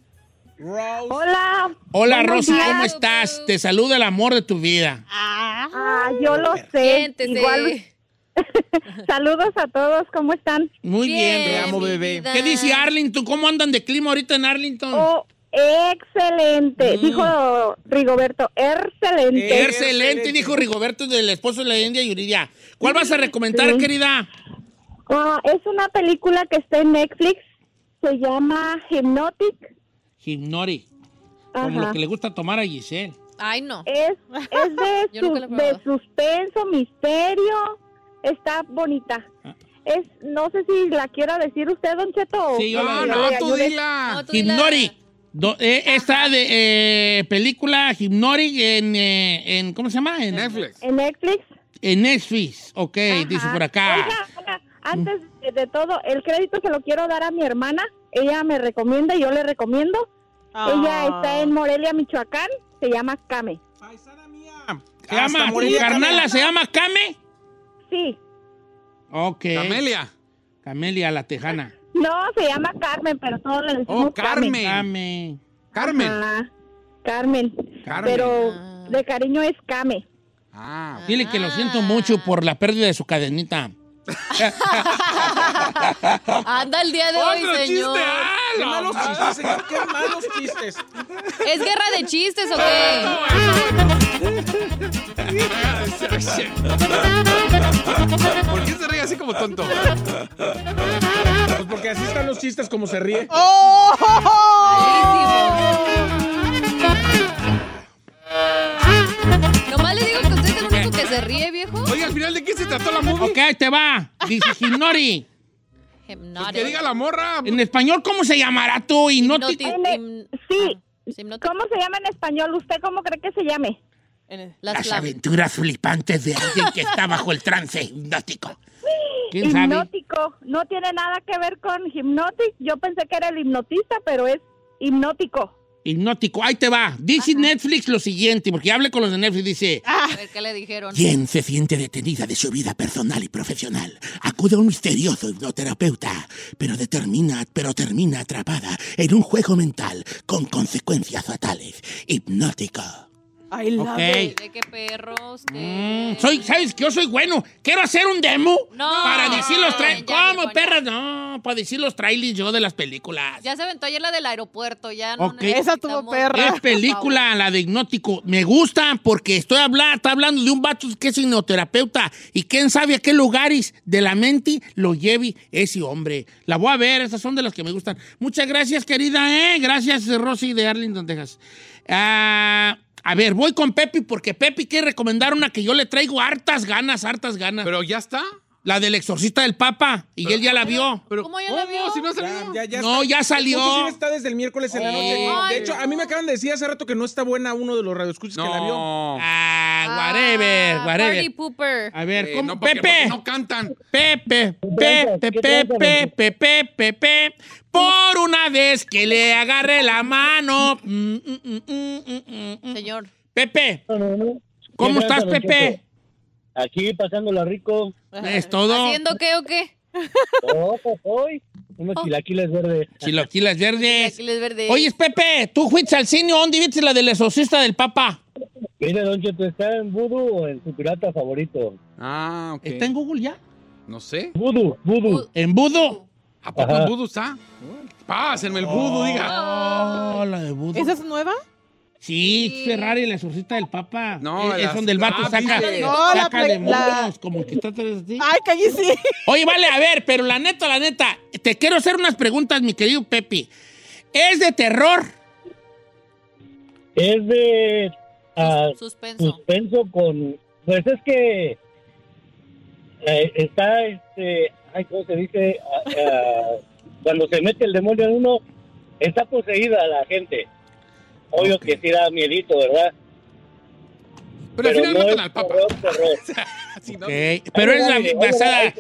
Rose. Hola. Hola, Rosy, días. ¿cómo estás? Te saluda el amor de tu vida. Ah, yo lo sé. Siéntese. Igual. Saludos a todos, ¿cómo están? Muy bien, Bien, amo, bebé. vida. ¿Qué dice Arlington? ¿Cómo andan de clima ahorita en Arlington? Oh, excelente. Mm. Dijo Rigoberto, excelente. Excelente, dijo Rigoberto, del esposo de la India Yuridia. ¿Cuál vas a recomendar, Sí. querida? Ah, es una película que está en Netflix. Se llama Hypnotic. Hipnori. Como lo que le gusta tomar a Giselle. Ay, no. Es, es de, suspenso, misterio. Está bonita. Ah. Es, no sé si la quiera decir usted, Don Cheto. o Sí, yo No, no, tú dila. No, tú dila. Do- eh, esta de eh, película Hipnori en, eh, en, ¿cómo se llama? En Netflix. En Netflix. En Netflix. Ok, dice por acá. Oiga, oiga, antes de, de todo, el crédito se lo quiero dar a mi hermana. Ella me recomienda y yo le recomiendo. Ella Ah. está en Morelia, Michoacán. Se llama Kame. Paisana mía. Se llama, Morelia, carnala Camila. se llama Kame. Sí. Ok. Camelia. Camelia, la tejana. No, se llama Carmen, pero todos le decimos Oh, Carmen. Kame. Carmen. Ajá, Carmen. Carmen. Pero de cariño es Kame. Ah, Dile que lo siento mucho por la pérdida de su cadenita. Anda el día de hoy, ¡Otro señor. chiste! ¡Ah, Qué malos chistes, señor. Qué malos chistes. ¿Es guerra de chistes o qué? ¿Por qué se ríe así como tonto? Porque así están los chistes como se ríe. Nomás le digo que usted es el único que se ríe, viejo. Oye, al final de qué se trató la movie? Ok, ahí te va. Dice Hipnori. Pues Hypnotic. que diga la morra. En español, ¿cómo se llamará tú? Hipnótico. Hipnoti- Sí. Hipnótico. ¿Cómo se llama en español? ¿Usted cómo cree que se llame? Las aventuras flipantes de alguien que está bajo el trance hipnótico. ¿Quién sabe? Hipnótico. No tiene nada que ver con hipnotic. Yo pensé que era el hipnotista, pero es hipnótico. Hipnótico. Ahí te va. Dice Netflix lo siguiente, porque hablé con los de Netflix. Dice: A ver qué le dijeron. ¿Quién se siente detenida de su vida personal y profesional? Acude a un misterioso hipnoterapeuta, pero determina, pero termina atrapada en un juego mental con consecuencias fatales. Hipnótico. I love Ok. it. De qué perro usted. Mm, soy, ¿Sabes que yo soy bueno? Quiero hacer un demo No. para decir los trailers. ¿Cómo, perras? No, para decir los trailers yo de las películas. Ya se aventó ayer la del aeropuerto, ya no Ok. Esa tuvo perra. Es película, la de Hipnótico. Me gusta porque estoy hablando, está hablando de un vato que es hipnoterapeuta y quién sabe a qué lugares de la mente lo lleve ese hombre. La voy a ver, esas son de las que me gustan. Muchas gracias, querida, ¿eh? Gracias, Rosy de Arlington, Texas. Ah, a ver, voy con Pepi porque Pepi quiere recomendar una que yo le traigo hartas ganas, hartas ganas. Pero ya está. La del exorcista del Papa y él ya la vio. Pero, ¿Cómo ya la vio? Si no ha salido. Ya, ya No, está. ya salió. Está desde el miércoles en la noche. Ay, de hecho, a mí me acaban de decir hace rato que no está buena uno de los radioescuchas que la vio. No. Ah, whatever, Ah, whatever. Party pooper. A ver, Eh, ¿cómo? no, porque- Pepe. porque no cantan. Pepe, Pepe, Pepe, Pepe, Pepe, por una vez que le agarré la mano. Mm, mm, mm, mm, mm, mm. Señor. Pepe, No, no, no. ¿cómo ¿Qué estás, Pepe? Aquí pasándola rico. Es todo. ¿Haciendo qué o qué? Oh, hoy. Unos chilaquiles verdes. Chilaquiles verdes. Chilaquiles verdes. Oye, Pepe, ¿tú fuiste al cine? ¿Dónde viste la del exorcista del Papa? Mire, Don Cheto, ¿está en Voodoo o en su pirata favorito? Ah, ok. ¿Está en Google ya? No sé. Voodoo, Voodoo. ¿En Budo? ¿A poco Ajá. el vudú está? Pásenme el vudú, diga. Oh, la de Budo. ¿Esa es nueva? Sí, Ferrari, el exorcista del Papa. No, es, las- donde el vato ah, saca, No, la saca demonios, la- como que está atrás de ti. Ay, cállese. Oye, vale, a ver, pero la neta, la neta, te quiero hacer unas preguntas, mi querido Pepe. ¿Es de terror? Es de ah, Suspenso. suspenso con... Pues es que eh, está, este... Ay, ¿cómo se dice? Ah, ah, cuando se mete el demonio en uno, está poseída la gente. Obvio que sí da miedito, ¿verdad? Pero al final no matan es al papa. Pero es la basada...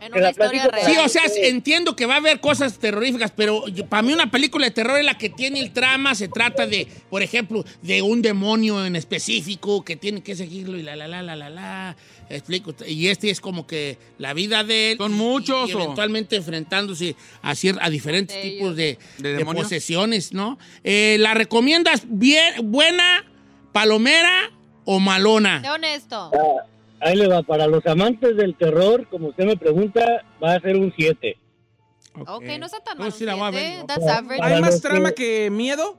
En una historia real. Sí, o sea, entiendo que va a haber cosas terroríficas, pero yo- para mí una película de terror es la que tiene el trama, se trata de, por ejemplo, de un demonio en específico que tiene que seguirlo y la, la, la, la, la, la. Explico. Y este es como que la vida de él. Son muchos, Y, o- eventualmente enfrentándose a, a diferentes De tipos de, ¿De de demonios? posesiones, ¿no? Eh, ¿La recomiendas bien, buena, palomera o malona? Sé honesto. Ah, Ahí le va, para los amantes del terror, como usted me pregunta, va a ser un 7. Ok, no está tan No, mal. sí la voy a ver. That's average. ¿Hay más trama que- que miedo?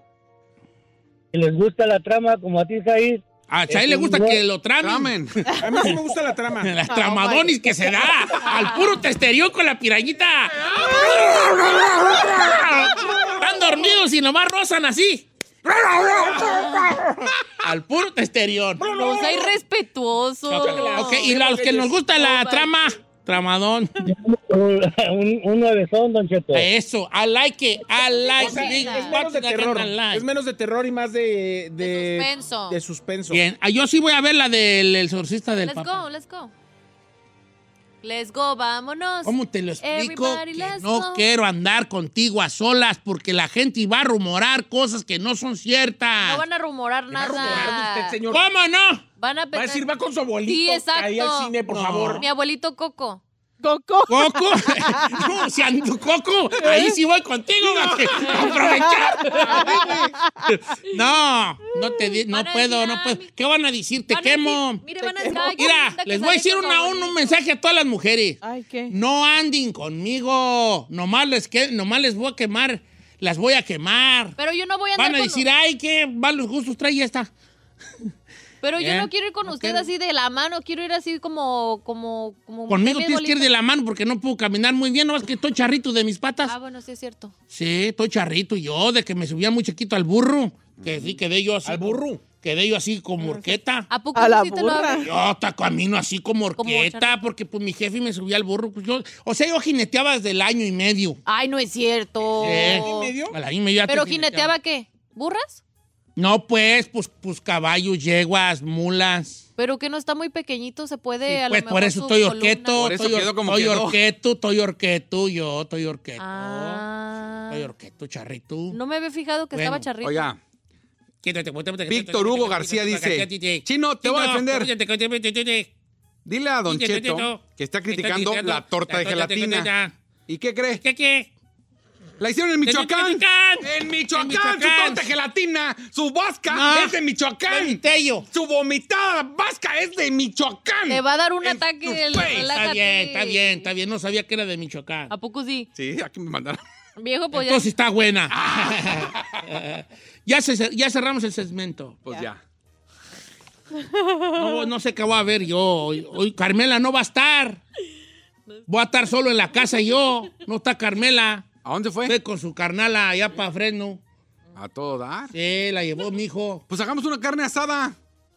Si les gusta la trama, como a ti, Said, A Chay le gusta que lo tramen. Tramen. A mí sí me gusta la trama. Las tramadonis que se da al puro testerión con la pirañita. Están dormidos y nomás rozan así. Al puro testerión. No sea irrespetuoso. Ok, y a los que nos gusta la trama, tramadón. un, un nuevezón, Don Cheto. Eso, I like it, I like O sea, big es menos de terror. Es menos de terror y más de... De, De suspenso. de suspenso. Bien, ah, yo sí voy a ver la del exorcista del Let's Papa. go, let's go. Let's go, vámonos. ¿Cómo te lo explico? Everybody, Que no go. quiero andar contigo a solas porque la gente va a rumorar cosas que no son ciertas. No van a rumorar nada. usted, señor. ¿Cómo no? Van a Va a decir, va con su abuelito Sí, exacto. ahí al cine, por No. favor. Mi abuelito Coco. Coco. ¿Coco? no, si ando Coco, ahí sí voy contigo, va, que aprovechar. no, no te no Van a puedo, no "Ah, puedo. ¿Qué van a decir? Te Van a quemo. decir- Mire, van a decir, "Ay, qué Mira, les voy a decir una- un, abuelito". mensaje a todas las mujeres. Ay, ¿qué? No anden conmigo. Nomás les, que, nomás les voy a quemar. Las voy a quemar. Pero yo no voy a andar Van a con- decir, ay, qué malos gustos trae esta. Pero yo no quiero ir con usted así de la mano, quiero ir así como, como, como. Conmigo tienes que ir de la mano porque no puedo caminar muy bien. No es que estoy charrito de mis patas. Ah, bueno, sí es cierto. Sí, estoy charrito yo, de que me subía muy chiquito al burro. Que sí, quedé yo así. ¿Al burro? Quedé yo así como orqueta. ¿A poco A la sí te lo burra. hago? Yo hasta camino así como Como orqueta, charrito. porque pues mi jefe me subía al burro. Pues yo, o sea, yo jineteaba desde el año y medio. Ay, no es cierto. ¿Y medio? Al año y medio ya te ¿Pero jineteaba qué? ¿Burras? No, pues, pues, pues caballos, yeguas, mulas. Pero que no está muy pequeñito, se puede Sí, a lo pues mejor por eso estoy orqueto, Por eso estoy, orqueto, estoy orqueto, yo estoy orqueto. Ah. Estoy orqueto, charrito. No me había fijado que Bueno, estaba charrito. Oiga, Víctor Hugo García dice. Chino, te voy a defender. Dile a Don Cheto que está criticando la torta de gelatina. ¿Y qué cree? ¿Qué qué? La hicieron en Michoacán. Michoacán. En Michoacán. En Su Michoacán. torta gelatina, su vasca No. es de Michoacán. Su vomitada vasca es de Michoacán. Te va a dar un En ataque. Está bien, está bien, está bien. No sabía que era de Michoacán. ¿A poco sí? Sí, aquí me mandaron. Viejo, pues ya. Entonces está buena. ya, se- ya cerramos el segmento. Pues ya. No, no sé qué voy a ver yo. Hoy, hoy Carmela no va a estar. Voy a estar solo en la casa yo. No está Carmela. ¿A dónde fue? Fue con su carnala allá para Fresno. A todo dar. Sí, la llevó mi hijo. Pues hagamos una carne asada.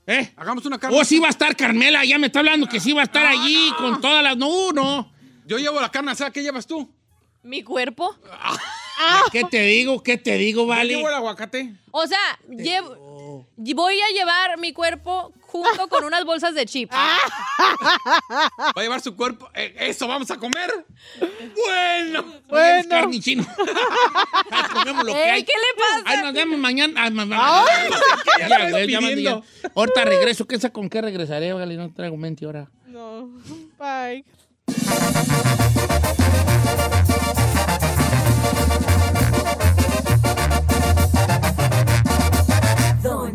¿Eh? Hagamos una carne Oh, sí va a estar Carmela. Ya me está hablando que sí va a estar allí con todas las. No, no. Yo llevo la carne asada. ¿Qué llevas tú? Mi cuerpo. ¿Qué te digo? ¿Qué te digo, vale? Llevo el aguacate. O sea, llevo- voy a llevar mi cuerpo junto con unas bolsas de chips. Va a llevar su cuerpo. Eh, eso vamos a comer. Bueno. Bueno. carne y chino. Ay, comemos lo que Ey, hay. ¿qué le pasa? Ay, nos vemos mañana. Ay, mamá. ya Ya, güey, ya mandé pidiendo. ya. Ahorita regreso. ¿Qué sé con qué regresaré? Vale, no traigo mente ahora. No. Bye.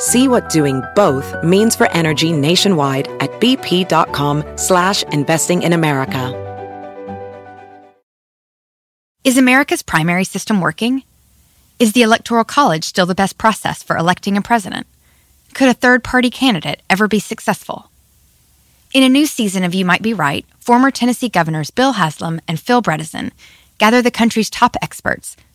See what doing both means for energy nationwide at bp.com slash investing in America. Is America's primary system working? Is the Electoral College still the best process for electing a president? Could a third party candidate ever be successful? In a new season of You Might Be Right, former Tennessee governors Bill Haslam and Phil Bredesen gather the country's top experts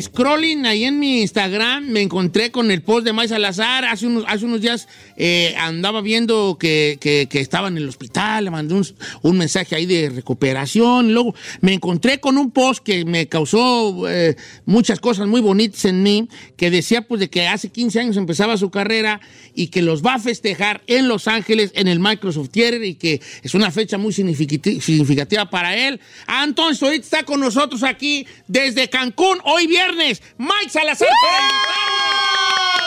scrolling ahí en mi Instagram, me encontré con el post de May Salazar. Hace unos, hace unos días eh, andaba viendo que, que- que estaba en el hospital, le mandé un, un mensaje ahí de recuperación. Luego me encontré con un post que me causó eh, muchas cosas muy bonitas en mí, que decía pues de que hace 15 años empezaba su carrera y que los va a festejar en Los Ángeles, en el Microsoft Theater, y que es una fecha muy significati- significativa para él. Ah, entonces está con nosotros aquí desde Cancún, hoy viernes, Mike Salazar invitarnos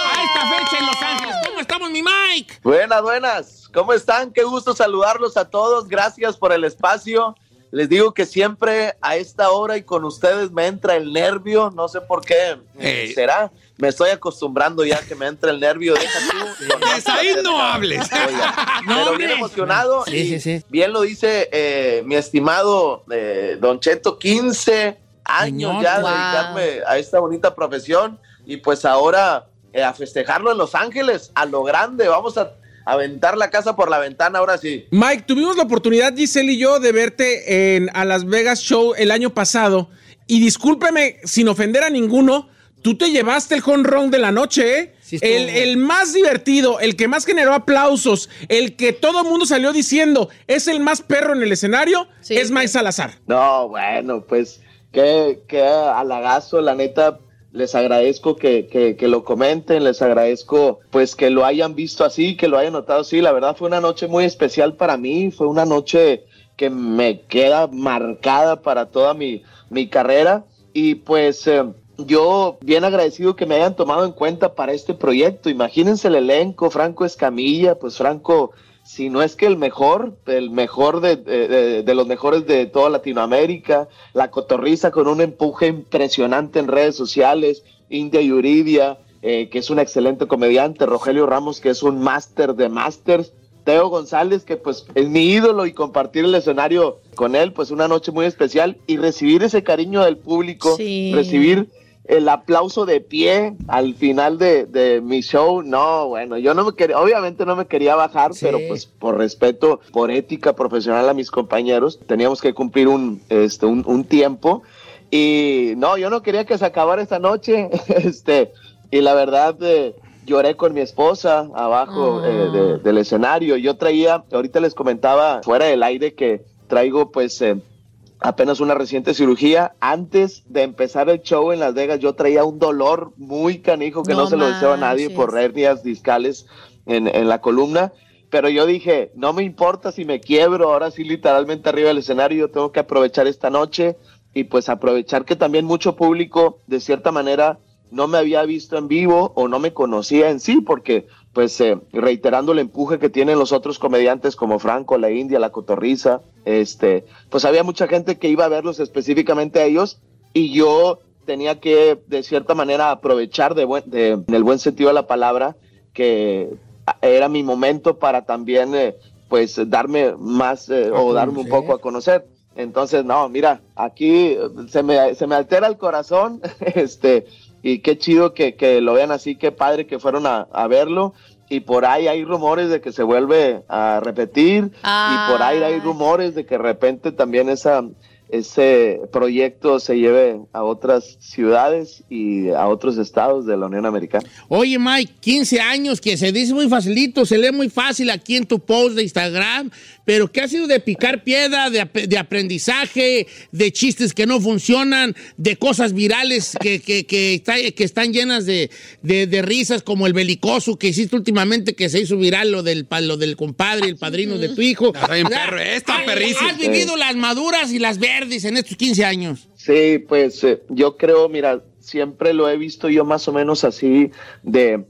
a esta fecha en Los Ángeles. ¿Cómo estamos, mi Mike? Buenas, buenas. ¿Cómo están? Qué gusto saludarlos a todos. Gracias por el espacio. Les digo que siempre a esta hora y con ustedes me entra el nervio. No sé por qué Ey. será. Me estoy acostumbrando ya que me entra el nervio. Deja tú. con más ahí no cabrón. hables. No, pero bien emocionado. Sí, y sí, sí. Bien lo dice eh, mi estimado eh, Don Cheto, 15 años Señor, ya wow. dedicarme a esta bonita profesión y pues ahora eh, a festejarlo en Los Ángeles, a lo grande. Vamos a aventar la casa por la ventana ahora sí. Mike, tuvimos la oportunidad, Giselle y yo, de verte en a Las Vegas Show el año pasado. Y discúlpeme, sin ofender a ninguno, tú te llevaste el home run de la noche, ¿eh? Sí, el, el más divertido, el que más generó aplausos, el que todo el mundo salió diciendo es el más perro en el escenario, Sí, es. Mike Salazar. No, bueno, pues qué, qué halagazo, la neta. Les agradezco que, que, lo comenten, les agradezco pues que lo hayan visto así, que lo hayan notado así. La verdad fue una noche muy especial para mí, fue una noche que me queda marcada para toda mi, mi carrera y pues eh, yo bien agradecido que me hayan tomado en cuenta para este proyecto. Imagínense el elenco, Franco Escamilla, pues Franco si no es que el mejor, el mejor de, de- de- de los mejores de toda Latinoamérica, la cotorriza con un empuje impresionante en redes sociales, India Yuridia, eh, que es un excelente comediante, Rogelio Ramos, que es un máster de másters, Teo González, que pues es mi ídolo y compartir el escenario con él, pues una noche muy especial y recibir ese cariño del público, Sí. recibir el aplauso de pie al final de, de mi show, no, bueno, yo no me quería, obviamente no me quería bajar, pero pues por respeto, por ética profesional a mis compañeros, teníamos que cumplir un, este, un, un tiempo. Y no, yo no quería que se acabara esta noche, este, y la verdad, eh, lloré con mi esposa abajo eh, de- del escenario. Yo traía, ahorita les comentaba fuera del aire que traigo pues eh, apenas una reciente cirugía. Antes de empezar el show en Las Vegas, yo traía un dolor muy canijo que no, No se lo deseo a nadie por hernias discales en, en la columna. Pero yo dije, no me importa si me quiebro, ahora sí literalmente arriba del escenario, yo tengo que aprovechar esta noche y pues aprovechar que también mucho público de cierta manera no me había visto en vivo o no me conocía en sí, porque pues eh, reiterando el empuje que tienen los otros comediantes como Franco, la India, la Cotorriza, este, pues había mucha gente que iba a verlos específicamente a ellos y yo tenía que de cierta manera aprovechar de buen, de, en el buen sentido de la palabra que era mi momento para también eh, pues darme más eh, o darme un poco a conocer. Entonces, no, mira, aquí se me, se me altera el corazón, este, y qué chido que, que lo vean así, qué padre que fueron a, a verlo. Y por ahí hay rumores de que se vuelve a repetir, y por ahí hay rumores de que de repente también esa, ese proyecto se lleve a otras ciudades y a otros estados de la Unión Americana. Oye, Mike, 15 años, que se dice muy facilito, se lee muy fácil aquí en tu post de Instagram, pero que ha sido de picar piedra, de, de aprendizaje, de chistes que no funcionan, de cosas virales que, que, que, está- que están llenas de, de- de risas, como el belicoso que hiciste últimamente, que se hizo viral, lo del, pa- lo del compadre, el padrino de tu hijo. Está bien perro, perrísimo. Has vivido las maduras y las verdes en estos 15 años. Sí, pues eh, yo creo, mira, siempre lo he visto yo más o menos así de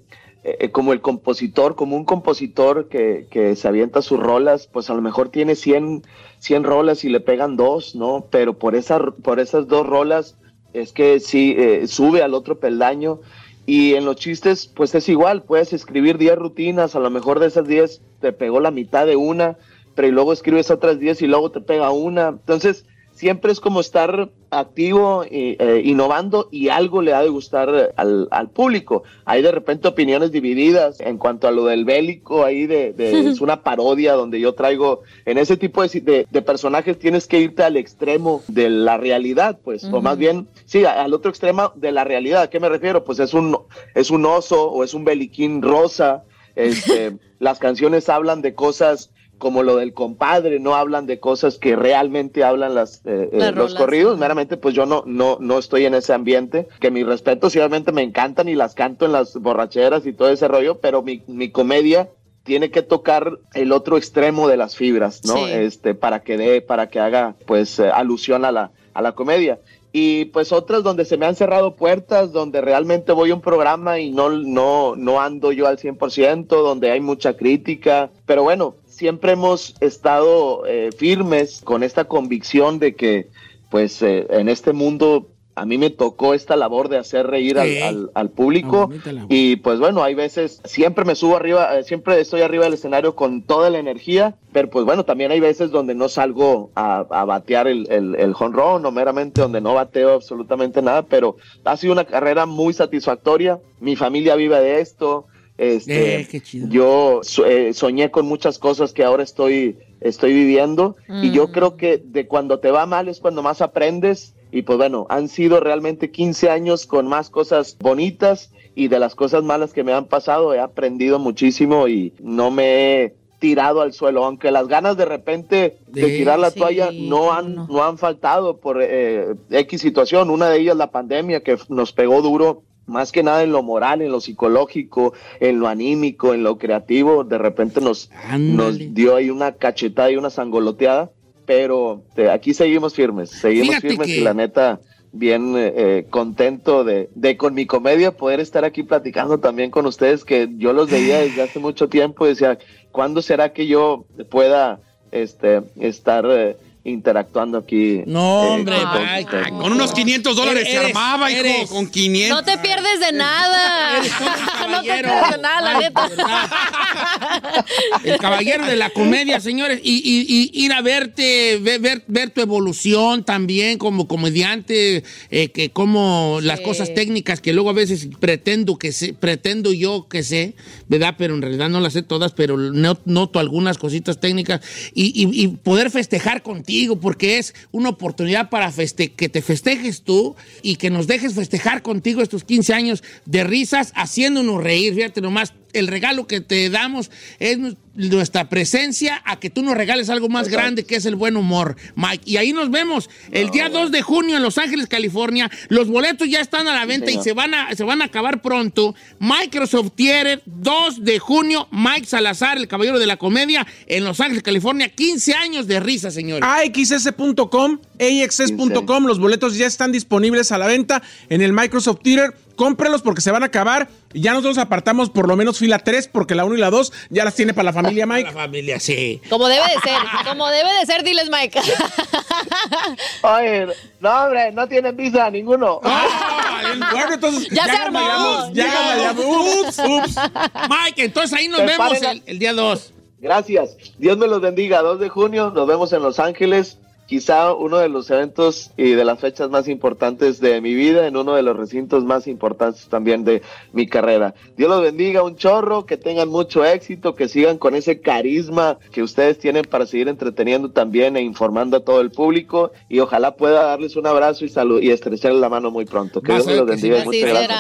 eh, como el compositor, como un compositor que, que se avienta sus rolas, pues a lo mejor tiene 100, 100 rolas y le pegan dos, ¿no? Pero por, esa, por esas dos rolas es que sí, eh, sube al otro peldaño. Y en los chistes, pues es igual, puedes escribir 10 rutinas, a lo mejor de esas 10 te pegó la mitad de una, pero y luego escribes otras 10 y luego te pega una. Entonces, siempre es como estar activo, y, eh, innovando y algo le ha de gustar al, al público. Hay de repente opiniones divididas en cuanto a lo del bélico, ahí de, de- es una parodia donde yo traigo, en ese tipo de, de- de personajes tienes que irte al extremo de la realidad, pues, o más bien, sí, al otro extremo de la realidad. ¿A qué me refiero? Pues es un, es un oso o es un beliquín rosa. Este, las canciones hablan de cosas como lo del compadre, no hablan de cosas que realmente hablan las, eh, eh, Las los corridos, meramente pues yo no, no, no estoy en ese ambiente, que mis respetos obviamente me encantan y las canto en las borracheras y todo ese rollo, pero mi, mi comedia tiene que tocar el otro extremo de las fibras, ¿no? Sí. Este, para que dé, para que haga pues eh, alusión a la, a la comedia. Y pues otras donde se me han cerrado puertas, donde realmente voy a un programa y no, no, no ando yo al 100%, donde hay mucha crítica. Pero bueno, siempre hemos estado eh, firmes con esta convicción de que pues eh, en este mundo a mí me tocó esta labor de hacer reír al, Sí. al- al público. Y pues bueno, hay veces, siempre me subo arriba, eh, siempre estoy arriba del escenario con toda la energía, pero pues bueno, también hay veces donde no salgo a, a batear el, el, el home run o meramente donde no bateo absolutamente nada, pero ha sido una carrera muy satisfactoria, mi familia vive de esto, este, Eh, qué chido. yo so- eh, soñé con muchas cosas que ahora estoy, estoy viviendo y yo Mm. creo que de cuando te va mal es cuando más aprendes y pues bueno, han sido realmente 15 años con más cosas bonitas y de las cosas malas que me han pasado he aprendido muchísimo y no me he tirado al suelo, aunque las ganas de repente de tirar la sí, toalla no han, no. han faltado por eh, X situación, una de ellas la pandemia que nos pegó duro más que nada en lo moral, en lo psicológico, en lo anímico, en lo creativo, de repente nos, nos dio ahí una cachetada y una sangoloteada, pero eh, aquí seguimos firmes, seguimos Fíjate firmes que- y la neta bien eh, eh, contento de, de con mi comedia poder estar aquí platicando también con ustedes que yo los veía desde hace mucho tiempo y decía, ¿cuándo será que yo pueda este, estar eh, interactuando aquí. No, eh, hombre, con. Ay, con unos 500 dólares se Eres- armaba, hijo. eres- Con 500. No te pierdes de nada. Eres todo un no te nada, la Ay, neta. El caballero de la comedia, señores. Y, y- y ir a verte, ver, ver, ver tu evolución también como comediante, eh, que como las cosas técnicas que luego a veces pretendo que sé, pretendo yo que sé, ¿verdad? Pero en realidad no las sé todas, pero no- noto algunas cositas técnicas. Y, y- y poder festejar contigo, porque es una oportunidad para feste que te festejes tú y que nos dejes festejar contigo estos 15 años de risas, haciéndonos reír. Fíjate nomás, el regalo que te damos es nu- nuestra presencia a que tú nos regales algo más grande que es el buen humor, Mike. Y ahí nos vemos el día 2 de junio en Los Ángeles, California. Los boletos ya están a la venta y se van a, se van a acabar pronto. Microsoft Theater, 2 de junio, Mike Salazar, el caballero de la comedia, en Los Ángeles, California. 15 años de risa, señores. AXS.com, AXS.com, los boletos ya están disponibles a la venta en el Microsoft Theater. Cómprelos porque se van a acabar. Y ya nosotros apartamos por lo menos fila 3 porque la 1 y la 2 ya las tiene para la familia La Mike. familia, sí. Como debe de ser, como debe de ser, diles, Mike. Oye, no, hombre, no tienen visa ninguno. Bueno, entonces Ya se armó. Ya Ya. Ups, ups. Mike, entonces ahí nos Preparen vemos la- el, el día 2. Gracias. Dios me los bendiga. 2 de junio nos vemos en Los Ángeles. Quizá uno de los eventos y de las fechas más importantes de mi vida, en uno de los recintos más importantes también de mi carrera. Dios los bendiga un chorro, que tengan mucho éxito, que sigan con ese carisma que ustedes tienen para seguir entreteniendo también e informando a todo el público. Y ojalá pueda darles un abrazo y salud y estrecharles la mano muy pronto. Que Dios los bendiga y muchas gracias.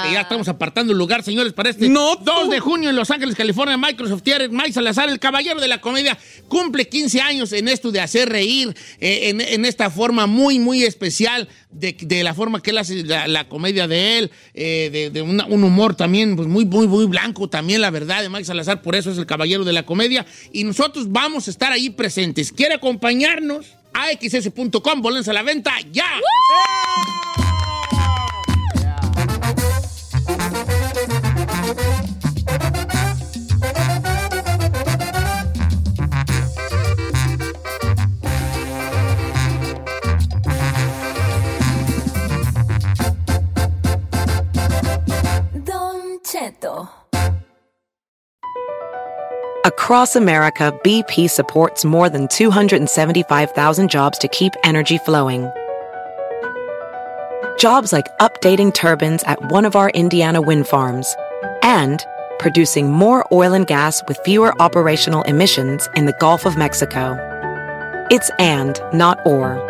Porque ya estamos apartando el lugar, señores, para este No, 2 de junio en Los Ángeles, California, Microsoft Theater. Mike Salazar, el caballero de la comedia, cumple 15 años en esto de hacer reír, eh, en, esta forma muy, muy especial de, la forma que él hace la, comedia de él, eh, de, un humor también pues, muy, muy, muy blanco también, la verdad, de Mike Salazar, por eso es el caballero de la comedia. Y nosotros vamos a estar ahí presentes. ¿Quiere acompañarnos? AXS.com, bolense a la venta ya. Across America, BP supports more than 275,000 jobs to keep energy flowing. Jobs like updating turbines at one of our Indiana wind farms and producing more oil and gas with fewer operational emissions in the Gulf of Mexico. It's and, not or.